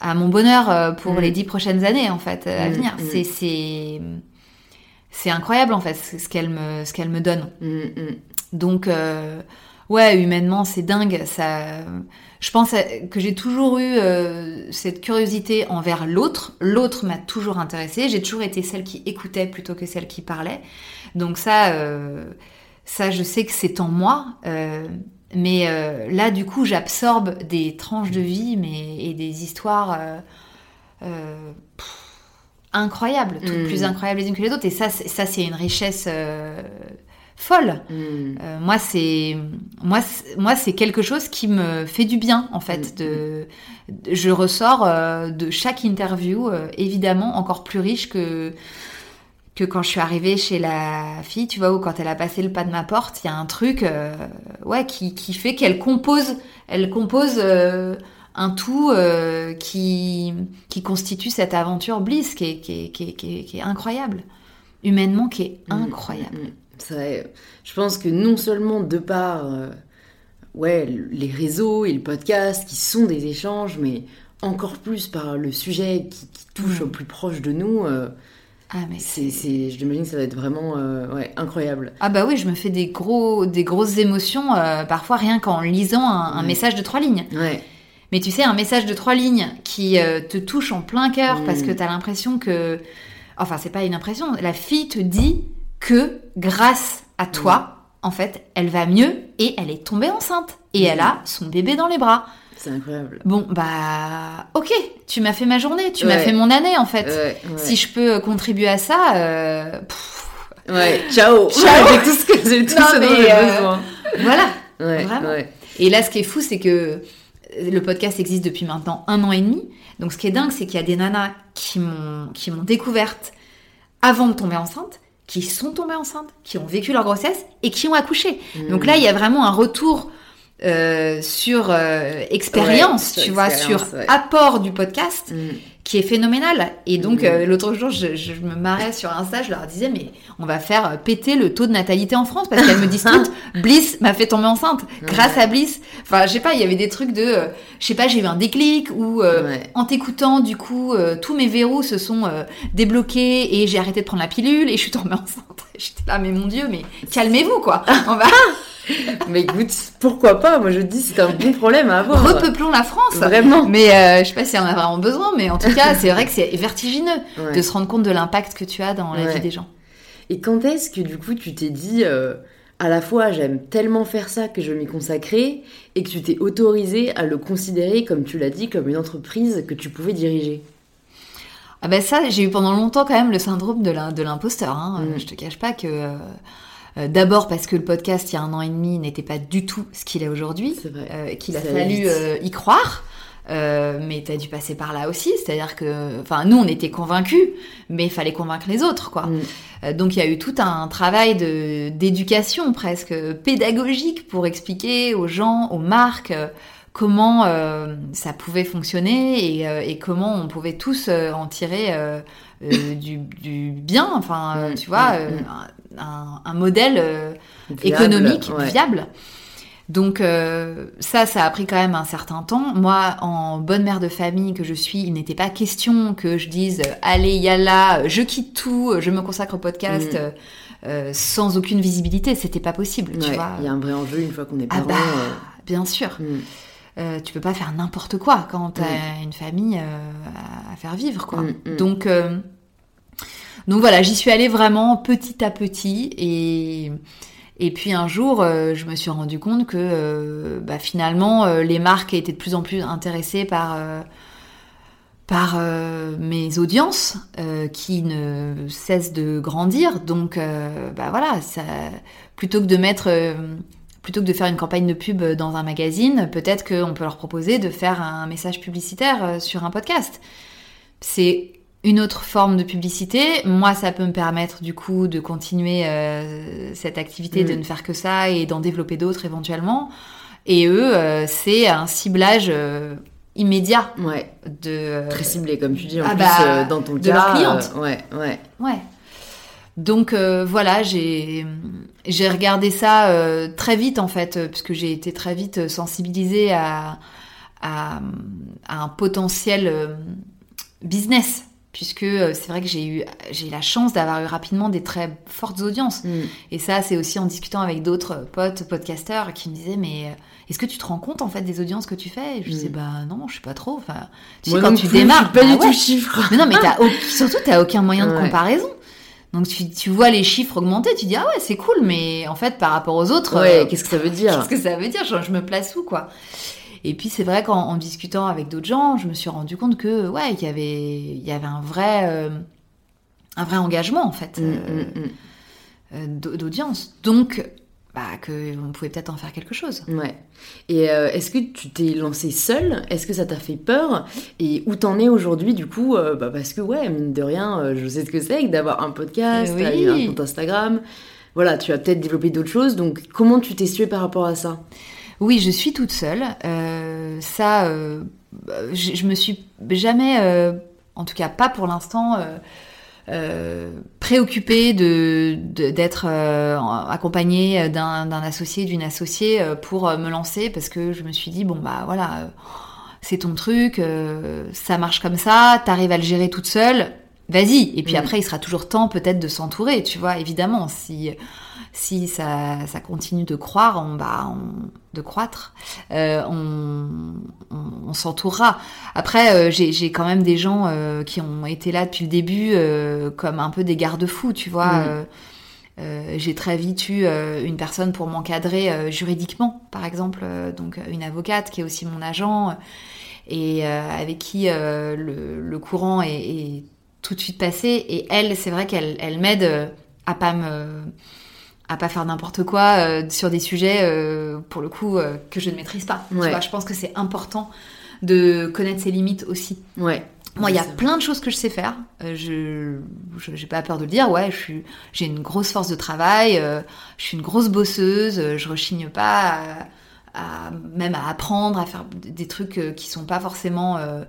Speaker 2: à mon bonheur euh, pour
Speaker 1: Mm.
Speaker 2: les dix prochaines années en fait à
Speaker 1: Mm,
Speaker 2: venir.
Speaker 1: mm.
Speaker 2: C'est incroyable en fait ce ce qu'elle me ce qu'elle me donne. Donc, euh, ouais, humainement, c'est dingue. Ça, je pense que j'ai toujours eu euh, cette curiosité envers l'autre. L'autre m'a toujours intéressée. J'ai toujours été celle qui écoutait plutôt que celle qui parlait. Donc ça, euh, ça, je sais que c'est en moi. Mais là, du coup, j'absorbe des tranches de vie, mais et des histoires. pff, incroyables, toutes
Speaker 1: Mm.
Speaker 2: plus incroyables les unes que les autres. Et ça, c'est- ça c'est une richesse folle.
Speaker 1: Mm.
Speaker 2: Euh, moi, c'est moi, moi, c'est quelque chose qui me fait du bien en fait.
Speaker 1: Mm,
Speaker 2: De, de- je ressors euh, de chaque interview euh, évidemment encore plus riche que que quand je suis arrivée chez la fille, tu vois, ou quand elle a passé le pas de ma porte, il y a un truc, euh, ouais, qui, qui fait qu'elle compose, elle compose euh, un tout euh, qui qui constitue cette aventure Bliss, qui est, qui est, qui est, qui est- incroyable, humainement, qui est
Speaker 1: Mm,
Speaker 2: incroyable.
Speaker 1: Je pense que non seulement de par euh, ouais, les réseaux et le podcast qui sont des échanges, mais encore plus par le sujet qui, qui touche
Speaker 2: Mm.
Speaker 1: au plus proche de nous, euh,
Speaker 2: Ah mais
Speaker 1: c'est, c'est, je m'imagine que ça va être vraiment euh, ouais, incroyable.
Speaker 2: Ah bah oui, je me fais des gros, des grosses émotions euh, parfois rien qu'en lisant un, un
Speaker 1: Ouais.
Speaker 2: message de trois lignes.
Speaker 1: Ouais.
Speaker 2: Mais tu sais, un message de trois lignes qui euh, te touche en plein cœur
Speaker 1: Mm.
Speaker 2: parce que t'as l'impression que, enfin c'est pas une impression, la fille te dit que grâce à toi, en fait, elle va mieux et elle est tombée enceinte et elle a son bébé dans les bras.
Speaker 1: C'est incroyable.
Speaker 2: Bon bah ok, tu m'as fait ma journée, tu m'as fait mon année en fait.
Speaker 1: Ouais, ouais.
Speaker 2: Si je peux contribuer à ça, euh, pff,
Speaker 1: Ouais, ciao. *laughs*
Speaker 2: Ciao.
Speaker 1: J'ai tout ce que j'ai tout
Speaker 2: Non,
Speaker 1: ce dont j'ai
Speaker 2: euh,
Speaker 1: besoin.
Speaker 2: voilà. Vraiment. Et là, ce qui est fou, c'est que le podcast existe depuis maintenant un an et demi. Donc, ce qui est dingue, c'est qu'il y a des nanas qui m'ont qui m'ont découverte avant de tomber enceinte, qui sont tombées enceintes, qui ont vécu leur grossesse et qui ont accouché.
Speaker 1: Mm.
Speaker 2: Donc là, il y a vraiment un retour euh, sur euh, expérience,
Speaker 1: Ouais, sur
Speaker 2: tu vois,
Speaker 1: expérience,
Speaker 2: sur
Speaker 1: ouais.
Speaker 2: apport du podcast
Speaker 1: Mm.
Speaker 2: Qui est phénoménal. Et donc, euh, l'autre jour, je, je me marrais sur Insta, je leur disais, mais on va faire euh, péter le taux de natalité en France parce qu'elles me disent toutes, *laughs* Bliss m'a fait tomber enceinte grâce à Bliss. Enfin, je sais pas, il y avait des trucs de, euh, je sais pas, j'ai eu un déclic ou euh,
Speaker 1: Ouais.
Speaker 2: en t'écoutant, du coup, euh, tous mes verrous se sont euh, débloqués et j'ai arrêté de prendre la pilule et je suis tombée *laughs* enceinte. J'étais là, mais mon Dieu, mais calmez-vous, quoi. On va *laughs* *laughs*
Speaker 1: Mais écoute, pourquoi pas Moi je dis c'est un bon problème à avoir.
Speaker 2: repeuplons la France.
Speaker 1: Vraiment.
Speaker 2: Mais euh, je sais pas si on a vraiment besoin, mais en tout cas, c'est vrai que c'est vertigineux *laughs*
Speaker 1: Ouais.
Speaker 2: de se rendre compte de l'impact que tu as dans la
Speaker 1: Ouais.
Speaker 2: vie des gens.
Speaker 1: Et quand est-ce que du coup tu t'es dit euh, à la fois j'aime tellement faire ça que je m'y consacrer et que tu t'es autorisé à le considérer comme tu l'as dit comme une entreprise que tu pouvais diriger?
Speaker 2: Ah ben ça, j'ai eu pendant longtemps quand même le syndrome de l'im- de l'imposteur. Hein.
Speaker 1: Mm.
Speaker 2: Je te cache pas que euh, euh, d'abord parce que le podcast il y a un an et demi n'était pas du tout ce qu'il est aujourd'hui, euh, qu'il a fallu euh, y croire. Euh, mais tu as dû passer par là aussi, c'est-à-dire que, enfin, nous, on était convaincus, mais il fallait convaincre les autres, quoi.
Speaker 1: Mm.
Speaker 2: Euh, donc, il y a eu tout un travail de d'éducation presque pédagogique pour expliquer aux gens, aux marques, euh, comment ça pouvait fonctionner et, et comment on pouvait tous en tirer du, du bien, enfin,
Speaker 1: Mm,
Speaker 2: tu vois,
Speaker 1: mm.
Speaker 2: Un, un modèle euh,
Speaker 1: Viable,
Speaker 2: économique
Speaker 1: ouais.
Speaker 2: viable. Donc euh, ça, ça a pris quand même un certain temps. Moi, en bonne mère de famille que je suis, il n'était pas question que je dise allez, yalla, je quitte tout, je me consacre au podcast
Speaker 1: Mm.
Speaker 2: euh, sans aucune visibilité. C'était pas possible, tu vois.
Speaker 1: Il y a un vrai enjeu une fois qu'on est
Speaker 2: Ah
Speaker 1: parent.
Speaker 2: bah,
Speaker 1: euh,
Speaker 2: bien sûr.
Speaker 1: mm.
Speaker 2: Euh, tu peux pas faire n'importe quoi quand t'as une famille à- faire vivre, quoi.
Speaker 1: Mm, mm.
Speaker 2: Donc, donc voilà, j'y suis allée vraiment petit à petit et puis un jour, euh, je me suis rendu compte que euh, bah, finalement, euh, les marques étaient de plus en plus intéressées par mes audiences qui ne cessent de grandir. Donc, bah voilà, plutôt que de mettre, plutôt que de faire une campagne de pub dans un magazine, peut-être qu'on peut leur proposer de faire un message publicitaire sur un podcast. C'est une autre forme de publicité. Moi, ça peut me permettre du coup de continuer euh, cette activité, de
Speaker 1: Mm.
Speaker 2: ne faire que ça et d'en développer d'autres éventuellement. Et eux, euh, c'est un ciblage euh, immédiat
Speaker 1: Ouais,
Speaker 2: de
Speaker 1: très ciblé comme tu dis. En
Speaker 2: ah
Speaker 1: plus,
Speaker 2: bah,
Speaker 1: dans ton
Speaker 2: de
Speaker 1: cas,
Speaker 2: leur cliente.
Speaker 1: ouais, ouais.
Speaker 2: Ouais. Donc voilà, j'ai j'ai regardé ça très vite en fait, puisque j'ai été très vite sensibilisée à à, à un potentiel business, puisque euh, c'est vrai que j'ai eu j'ai eu la chance d'avoir eu rapidement des très fortes audiences.
Speaker 1: Mm.
Speaker 2: Et ça, c'est aussi en discutant avec d'autres potes podcasteurs qui me disaient mais euh, est-ce que tu te rends compte en fait des audiences que tu fais? Et je
Speaker 1: Mm.
Speaker 2: disais bah non, je sais pas trop. Enfin, tu
Speaker 1: Moi
Speaker 2: sais quand tu
Speaker 1: plus,
Speaker 2: démarres,
Speaker 1: je suis pas
Speaker 2: bah
Speaker 1: du
Speaker 2: ouais.
Speaker 1: tout chiffre.
Speaker 2: mais non, mais *laughs* surtout, t'as aucun moyen de comparaison. Donc tu, tu vois les chiffres augmenter, tu dis ah ouais c'est cool, mais en fait par rapport aux autres,
Speaker 1: Ouais,
Speaker 2: euh,
Speaker 1: qu'est-ce que ça veut dire? *laughs*
Speaker 2: qu'est-ce que ça veut dire? Je, je me place où quoi? Et puis c'est vrai qu'en en discutant avec d'autres gens, je me suis rendu compte que ouais il y avait il y avait un vrai euh, un vrai engagement en fait
Speaker 1: Mm,
Speaker 2: euh,
Speaker 1: mm, mm.
Speaker 2: euh, d'au- d'audience. Donc bah que on pouvait peut-être en faire quelque chose.
Speaker 1: Ouais. Et euh, est-ce que tu t'es lancée seule? Est-ce que ça t'a fait peur? Et où t'en es aujourd'hui du coup euh, bah, Parce que ouais, mine de rien, euh, je sais ce que c'est que d'avoir un podcast,
Speaker 2: oui.
Speaker 1: un compte Instagram. Voilà, tu as peut-être développé d'autres choses. Donc comment tu t'es située par rapport à ça?
Speaker 2: Oui, je suis toute seule. Euh, ça, euh, je, je me suis jamais, euh, en tout cas pas pour l'instant, préoccupée de d'être accompagnée d'un associé, d'une associée pour me lancer parce que je me suis dit bon bah voilà, c'est ton truc, ça marche comme ça, t'arrives à le gérer toute seule. Vas-y. Et puis
Speaker 1: Mm.
Speaker 2: après, il sera toujours temps peut-être de s'entourer, tu vois, évidemment. Si si ça, ça continue de croire, on, bah, on- de croître, euh, on, on, on s'entourera. Après, euh, j'ai j'ai quand même des gens euh, qui ont été là depuis le début, euh, comme un peu des garde-fous, tu vois.
Speaker 1: Mm.
Speaker 2: Euh, euh, j'ai très vite eu euh, une personne pour m'encadrer euh, juridiquement, par exemple, euh, donc une avocate qui est aussi mon agent euh, et euh, avec qui euh, le, le courant est, est tout de suite passé. Et elle, c'est vrai qu'elle elle m'aide euh, à pas me à pas faire n'importe quoi euh, sur des sujets euh, pour le coup euh, que je ne maîtrise pas. Tu vois, je pense que c'est important de connaître ses limites aussi.
Speaker 1: Ouais.
Speaker 2: Moi, il y a plein de choses que je sais faire. Je, j'ai pas peur de le dire. Ouais, j'ai une grosse force de travail. je suis une grosse bosseuse. je rechigne pas, à, à- même à apprendre, à faire des trucs euh, qui sont pas forcément euh,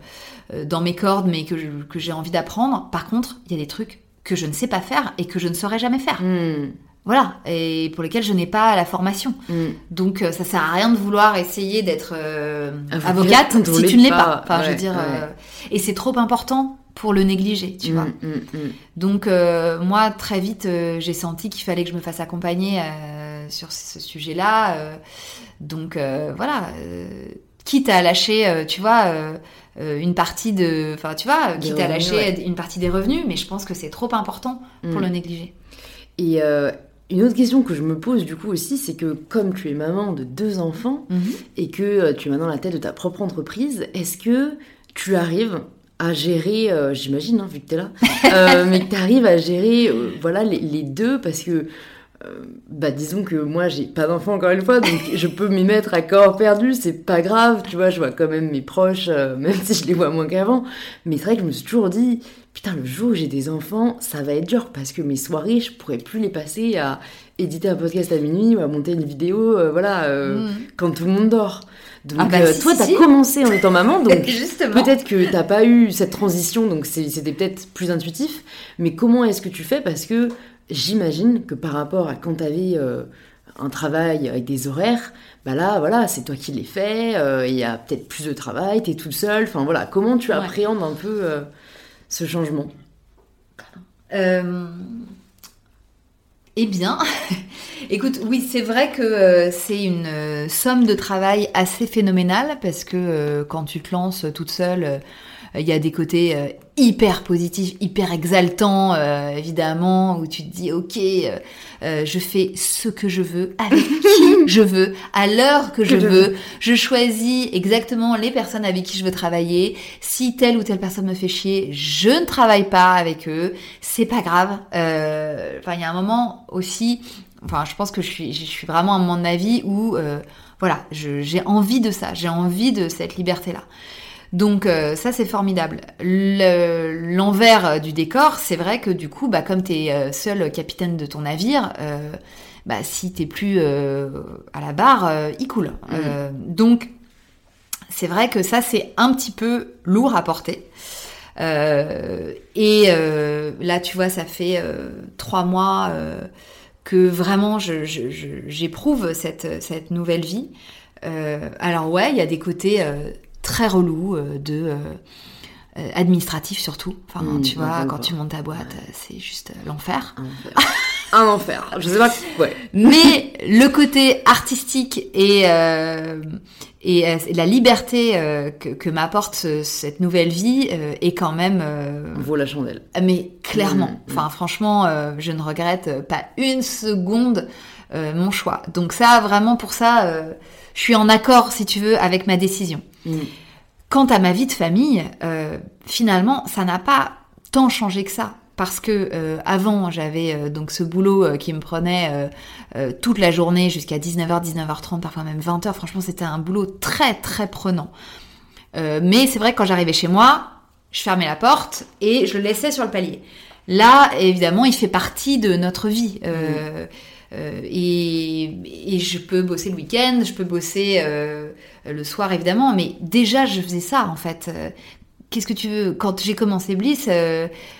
Speaker 2: euh, dans mes cordes, mais que j'ai envie d'apprendre. Par contre, il y a des trucs que je ne sais pas faire et que je ne saurais jamais faire.
Speaker 1: Mm,
Speaker 2: Voilà, et pour lesquels je n'ai pas la formation.
Speaker 1: mm.
Speaker 2: Donc ça sert à rien de vouloir essayer d'être euh,
Speaker 1: Avocate
Speaker 2: si tu ne l'es
Speaker 1: pas.
Speaker 2: pas. Enfin, je veux dire,
Speaker 1: ouais.
Speaker 2: euh, et c'est trop important pour le négliger, tu
Speaker 1: Mm,
Speaker 2: vois.
Speaker 1: mm.
Speaker 2: Donc euh, moi très vite j'ai senti qu'il fallait que je me fasse accompagner sur ce sujet-là. Donc euh, voilà, euh, quitte à lâcher, euh, tu vois. euh, une partie de, enfin tu vois,
Speaker 1: Des
Speaker 2: quitte à
Speaker 1: revenus,
Speaker 2: lâcher
Speaker 1: ouais.
Speaker 2: une partie des revenus, mais je pense que c'est trop important pour
Speaker 1: Mm.
Speaker 2: le négliger.
Speaker 1: Et une autre question que je me pose du coup aussi, c'est que comme tu es maman de deux enfants
Speaker 2: Mhm.
Speaker 1: et que tu es maintenant la tête de ta propre entreprise, est-ce que tu arrives à gérer, euh, j'imagine, hein, vu que tu es là, *laughs* euh, mais que tu arrives à gérer euh, voilà, les, les deux parce que bah disons que moi j'ai pas d'enfant encore une fois, donc je peux m'y mettre à corps perdu, c'est pas grave, tu vois, je vois quand même mes proches, *laughs* même si je les vois moins qu'avant. Mais c'est vrai que je me suis toujours dit, putain, le jour où j'ai des enfants, ça va être dur parce que mes soirées, je pourrais plus les passer à éditer un podcast à minuit ou à monter une vidéo, voilà, mm. quand tout le monde dort. Donc, ah bah, euh, toi, t'as commencé en étant maman, *laughs* donc peut-être que t'as pas eu cette transition, donc c'était peut-être plus intuitif. Mais comment est-ce que tu fais? Parce que j'imagine que par rapport à quand t'avais euh, un travail avec des horaires, bah là, voilà, c'est toi qui les fais. Euh, il y a peut-être plus de travail, t'es toute seule. Enfin voilà, comment tu appréhendes un peu ce changement?
Speaker 2: Eh bien, *laughs* écoute, oui, c'est vrai que euh, c'est une euh, somme de travail assez phénoménale parce que euh, quand tu te lances toute seule, il y a des côtés euh, hyper positifs, hyper exaltants, euh, évidemment, où tu te dis, ok, euh, je fais ce que je veux, avec *laughs* qui je veux, à l'heure que je veux. Je choisis exactement les personnes avec qui je veux travailler. Si telle ou telle personne me fait chier, je ne travaille pas avec eux. C'est pas grave. Enfin, il y a un moment aussi. Enfin, je pense que je suis, je suis vraiment à mon avis où, voilà, j'ai envie de ça. J'ai envie de cette liberté-là. Donc euh, ça c'est formidable. L'envers du décor, c'est vrai que du coup, bah, comme tu es euh, seul capitaine de ton navire, euh, bah, si t'es plus à la barre, il coule. Mm. donc c'est vrai que ça c'est un petit peu lourd à porter. et là tu vois, ça fait trois mois que vraiment j'éprouve cette, cette nouvelle vie. alors ouais, il y a des côtés très relou euh, de euh, euh, administratif surtout. Enfin, mmh, tu vois, quand tu montes ta boîte, c'est juste l'enfer.
Speaker 1: Un enfer. Je sais pas. Ouais. *laughs*
Speaker 2: Mais le côté artistique et et, la liberté que, que m'apporte cette nouvelle vie est quand même
Speaker 1: vaut la chandelle.
Speaker 2: Mais clairement. Mmh, mmh. Enfin, franchement, je ne regrette pas une seconde mon choix. Donc ça, vraiment pour ça, je suis en accord, si tu veux, avec ma décision. Mm. Quant à ma vie de famille, euh, finalement, ça n'a pas tant changé que ça. Parce que euh, avant, j'avais euh, donc ce boulot qui me prenait toute la journée jusqu'à 19h, 19h30, parfois même 20h. Franchement, c'était un boulot très très prenant. mais c'est vrai que quand j'arrivais chez moi, je fermais la porte et je le laissais sur le palier. Là, évidemment, il fait partie de notre vie. Mm. Euh, et, et, je peux bosser le week-end, je peux bosser euh, le soir évidemment, mais déjà je faisais ça en fait. Euh, qu'est-ce que tu veux? Quand j'ai commencé Bliss,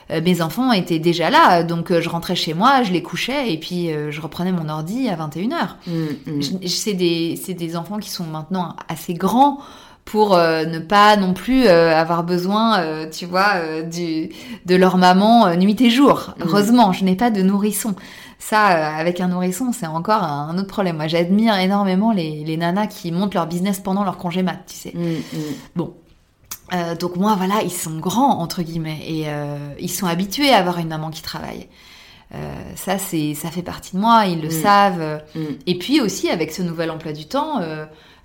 Speaker 2: mes enfants étaient déjà là, donc je rentrais chez moi, je les couchais et puis je reprenais mon ordi à 21h. Mmh, mmh. C'est des, des enfants qui sont maintenant assez grands pour ne pas non plus avoir besoin, tu vois, du, de leur maman nuit et jour. Mmh. Heureusement, je n'ai pas de nourrisson. Ça, euh, avec un nourrisson, c'est encore un autre problème. Moi, j'admire énormément les, les, nanas qui montent leur business pendant leur congé mat, tu sais. Mm, mm. Bon. Euh, donc moi, voilà, ils sont grands, entre guillemets, et euh, ils sont habitués à avoir une maman qui travaille. Euh, ça, c'est, ça fait partie de moi, ils le mm. savent. Et puis aussi, avec ce nouvel emploi du temps,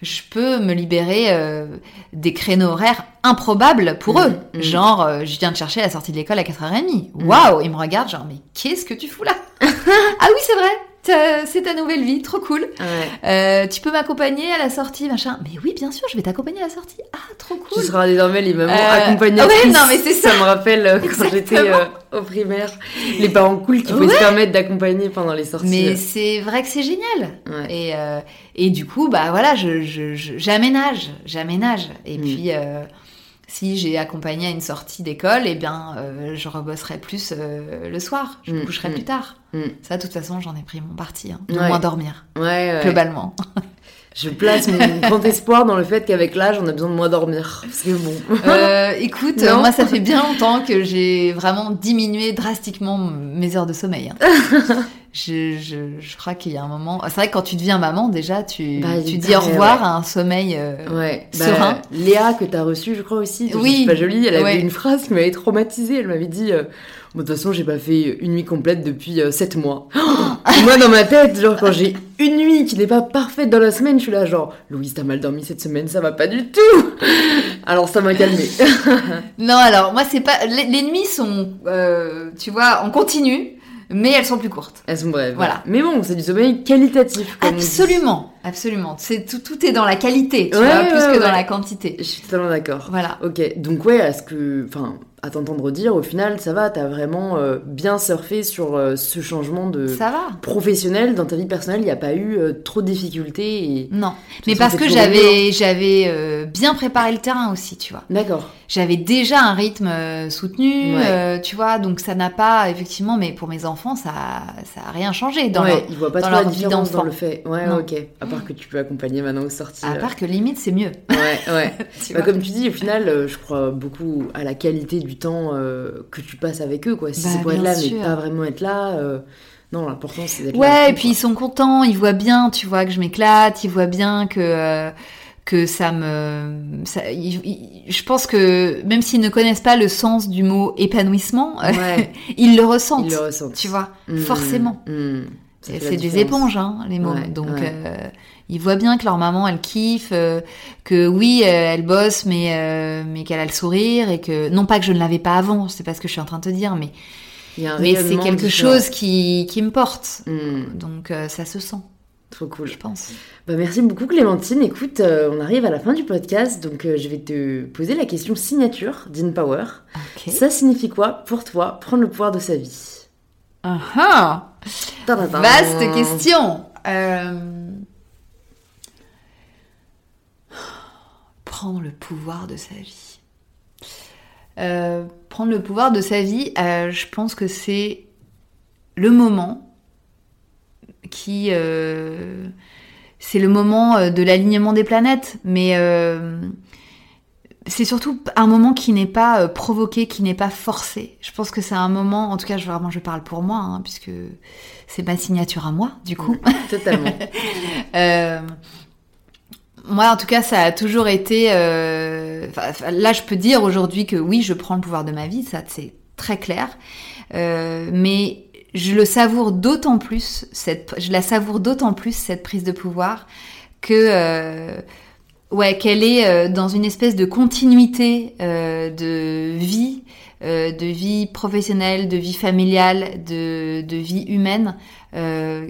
Speaker 2: je peux me libérer euh, des créneaux horaires improbables pour eux. Mm, mm. Genre, euh, je viens de chercher la sortie de l'école à 4h30. Mm. Waouh Ils me regardent genre, mais qu'est-ce que tu fous là? *laughs* Ah oui, c'est vrai c'est ta nouvelle vie, trop cool. Euh, tu peux m'accompagner à la sortie, machin. Mais oui, bien sûr, je vais t'accompagner à la sortie. Ah, trop cool.
Speaker 1: Tu seras désormais les mamans euh... accompagnatrices.
Speaker 2: non, mais c'est
Speaker 1: ça. Ça me rappelle euh, quand j'étais euh, au primaire, les parents cool qui pouvaient se permettre d'accompagner pendant les sorties.
Speaker 2: Mais c'est vrai que c'est génial. Et, et du coup, bah voilà, j'aménage, je, j'aménage. Et mm. puis si j'ai accompagné à une sortie d'école, eh bien, euh, je rebosserai plus euh, le soir. Je me mm, coucherai mm, plus tard. Mm. Ça, de toute façon, j'en ai pris mon parti. Hein, de moins dormir.
Speaker 1: Ouais,
Speaker 2: globalement. *laughs*
Speaker 1: Je place mon grand espoir dans le fait qu'avec l'âge, on a besoin de moins dormir. *laughs* Bon.
Speaker 2: Euh, écoute, moi, ça fait bien longtemps que j'ai vraiment diminué drastiquement mes heures de sommeil. Hein. *laughs* je, je, je, crois qu'il y a un moment. C'est vrai que quand tu deviens maman, déjà, tu, bah, tu dis au revoir à un sommeil euh, ouais. Bah, serein.
Speaker 1: Léa, que tu as reçu, je crois aussi. Oui. C'est pas joli. Elle avait une phrase qui m'avait traumatisée. Elle m'avait dit. Euh, de toute façon, j'ai pas fait une nuit complète depuis 7 euh, mois. *gasps* moi, dans ma tête, genre, quand j'ai une nuit qui n'est pas parfaite dans la semaine, je suis là, genre, Louise, t'as mal dormi cette semaine, ça va pas du tout. alors, ça m'a calmé. *laughs*
Speaker 2: non, alors, moi, c'est pas. Les, nuits sont, tu vois, en continu. Mais elles sont plus courtes.
Speaker 1: Elles sont brèves.
Speaker 2: Voilà.
Speaker 1: Mais bon, c'est du sommeil qualitatif. Comme.
Speaker 2: Absolument, absolument. C'est tout, tout est dans la qualité, tu
Speaker 1: Ouais,
Speaker 2: vois, plus
Speaker 1: ouais,
Speaker 2: que dans la quantité.
Speaker 1: Je suis totalement d'accord.
Speaker 2: Voilà.
Speaker 1: Ok, donc ouais, à ce que, enfin, à t'entendre dire, au final, ça va, t'as vraiment euh, bien surfé sur euh, ce changement de
Speaker 2: Ça va.
Speaker 1: professionnel dans ta vie personnelle. Il n'y a pas eu euh, trop de difficultés et.
Speaker 2: Non, mais parce que j'avais j'avais euh, bien préparé le terrain aussi, tu vois.
Speaker 1: D'accord.
Speaker 2: J'avais déjà un rythme soutenu, tu vois, donc ça n'a pas effectivement, mais pour mes enfants, ça ça a rien changé dans leur-
Speaker 1: ils voient pas
Speaker 2: dans
Speaker 1: trop la différence dans le fait. Ouais,
Speaker 2: Non.
Speaker 1: ok. À part que tu peux accompagner maintenant aux sorties.
Speaker 2: À
Speaker 1: euh.
Speaker 2: part que limite c'est mieux.
Speaker 1: Ouais, ouais. *laughs*
Speaker 2: tu
Speaker 1: Bah, comme tu dis, au final, euh, je crois beaucoup à la qualité du temps euh, que tu passes avec eux, quoi. Si
Speaker 2: Bah,
Speaker 1: c'est pour être là,
Speaker 2: sûr.
Speaker 1: mais pas vraiment être là, non, l'important c'est d'être là.
Speaker 2: Ouais, et puis ils sont contents, ils voient bien, tu vois, que je m'éclate, ils voient bien que que ça me, ça, je pense que même s'ils ne connaissent pas le sens du mot épanouissement.
Speaker 1: Ouais, *laughs*
Speaker 2: ils le ressentent,
Speaker 1: ils le ressentent.
Speaker 2: tu vois,
Speaker 1: Mm,
Speaker 2: forcément.
Speaker 1: mm.
Speaker 2: C'est des éponges, hein, les mômes.
Speaker 1: Ouais,
Speaker 2: Donc,
Speaker 1: ouais.
Speaker 2: euh, ils voient bien que leur maman, elle kiffe, euh, que oui, euh, elle bosse, mais mais qu'elle a le sourire et que non pas que je ne l'avais pas avant, c'est pas ce que je suis en train de te dire, mais mais c'est quelque chose qui qui me porte.
Speaker 1: Mm,
Speaker 2: Donc ça se sent,
Speaker 1: trop cool.
Speaker 2: je pense.
Speaker 1: Bah, merci beaucoup Clémentine. Écoute, euh, on arrive à la fin du podcast, donc euh, je vais te poser la question signature d'InPower.
Speaker 2: Ok.
Speaker 1: Ça signifie quoi pour toi prendre le pouvoir de sa vie?
Speaker 2: Ah ah
Speaker 1: Tadadam.
Speaker 2: Vaste question. Euh, Prendre le pouvoir de sa vie. Euh, prendre le pouvoir de sa vie, euh, je pense que c'est le moment qui... euh, c'est le moment de l'alignement des planètes, mais c'est surtout un moment qui n'est pas euh, provoqué, qui n'est pas forcé. Je pense que c'est un moment, en tout cas, je, vraiment, je parle pour moi, hein, puisque c'est ma signature à moi, du coup.
Speaker 1: Totalement. *laughs*
Speaker 2: Euh, moi, en tout cas, ça a toujours été. euh, là, je peux dire aujourd'hui que oui, je prends le pouvoir de ma vie, ça c'est très clair. Euh, mais je le savoure d'autant plus, cette, je la savoure d'autant plus cette prise de pouvoir que ouais, qu'elle est euh, dans une espèce de continuité euh, de vie, euh, de vie professionnelle, de vie familiale, de, de vie humaine. euh,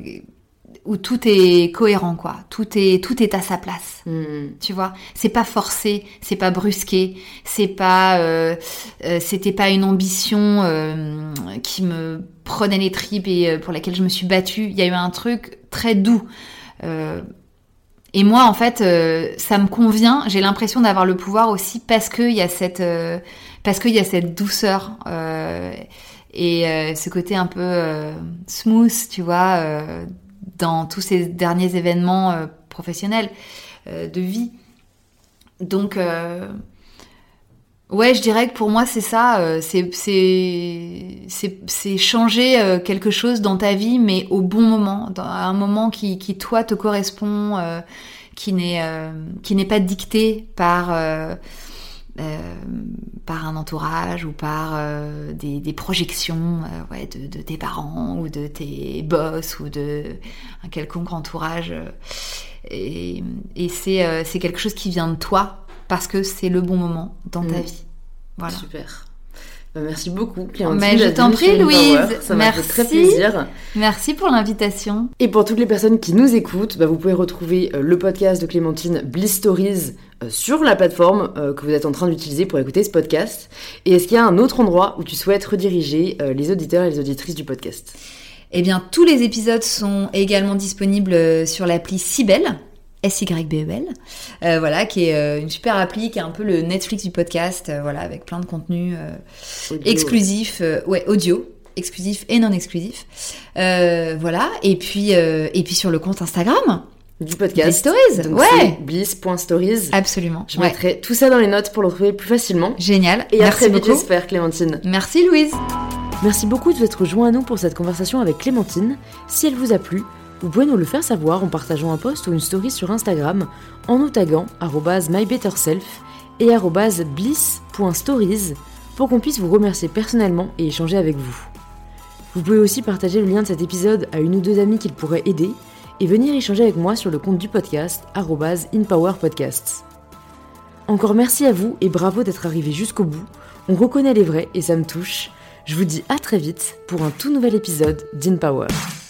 Speaker 2: où tout est cohérent quoi, tout est tout est à sa place.
Speaker 1: Mm.
Speaker 2: Tu vois, c'est pas forcé, c'est pas brusqué, c'est pas, euh, euh, c'était pas une ambition euh, qui me prenait les tripes et pour laquelle je me suis battue. Il y a eu un truc très doux. Euh, et moi, en fait, euh, ça me convient. J'ai l'impression d'avoir le pouvoir aussi parce qu'il y a cette, euh, parce qu'il y a cette douceur euh, et euh, ce côté un peu euh, smooth, tu vois, euh, dans tous ces derniers événements professionnels de vie. Donc, ouais, je dirais que pour moi, c'est ça. euh, c'est, changer euh, quelque chose dans ta vie, mais au bon moment, dans, à un moment qui, qui toi, te correspond, euh, qui, n'est, euh, pas dicté par... par un entourage ou par des, des projections ouais, de, de tes parents ou de tes boss ou de un quelconque entourage. et et c'est quelque chose qui vient de toi parce que c'est le bon moment dans ta
Speaker 1: Mm.
Speaker 2: vie. Voilà.
Speaker 1: Super. Bah, merci beaucoup Clémentine.
Speaker 2: Mais je t'en prie. Louise.
Speaker 1: Ça m'a fait très
Speaker 2: Merci.
Speaker 1: plaisir.
Speaker 2: Merci pour l'invitation.
Speaker 1: Et pour toutes les personnes qui nous écoutent, bah, vous pouvez retrouver euh, le podcast de Clémentine Bliss Stories euh, sur la plateforme euh, que vous êtes en train d'utiliser pour écouter ce podcast. Et est-ce qu'il y a un autre endroit où tu souhaites rediriger les auditeurs et les auditrices du podcast?
Speaker 2: Eh bien, tous les épisodes sont également disponibles sur l'appli Sibel, S-Y-B-E-L, euh, voilà, qui est euh, une super appli, qui est un peu le Netflix du podcast, euh, voilà, avec plein de contenus euh,
Speaker 1: Audio.
Speaker 2: exclusifs, euh, ouais, audio, exclusifs et non exclusifs, Euh, voilà. Et puis, euh, et puis sur le compte Instagram,
Speaker 1: Du
Speaker 2: des
Speaker 1: podcast.
Speaker 2: stories,
Speaker 1: Donc
Speaker 2: ouais,
Speaker 1: bliss.stories.
Speaker 2: absolument,
Speaker 1: Je
Speaker 2: ouais.
Speaker 1: mettrai tout ça dans les notes pour le retrouver plus facilement.
Speaker 2: génial.
Speaker 1: Et à
Speaker 2: Merci
Speaker 1: très vite,
Speaker 2: beaucoup.
Speaker 1: j'espère, Clémentine.
Speaker 2: Merci Louise.
Speaker 1: Merci beaucoup de vous rejoint à nous pour cette conversation avec Clémentine. Si elle vous a plu, vous pouvez nous le faire savoir en partageant un post ou une story sur Instagram en nous taguant mybetterself et bliss.stories pour qu'on puisse vous remercier personnellement et échanger avec vous. Vous pouvez aussi partager le lien de cet épisode à une ou deux amies qu'il pourrait aider et venir échanger avec moi sur le compte du podcast inpowerpodcasts. Encore merci à vous et bravo d'être arrivé jusqu'au bout. On reconnaît les vrais et ça me touche. Je vous dis à très vite pour un tout nouvel épisode d'InPower. Power.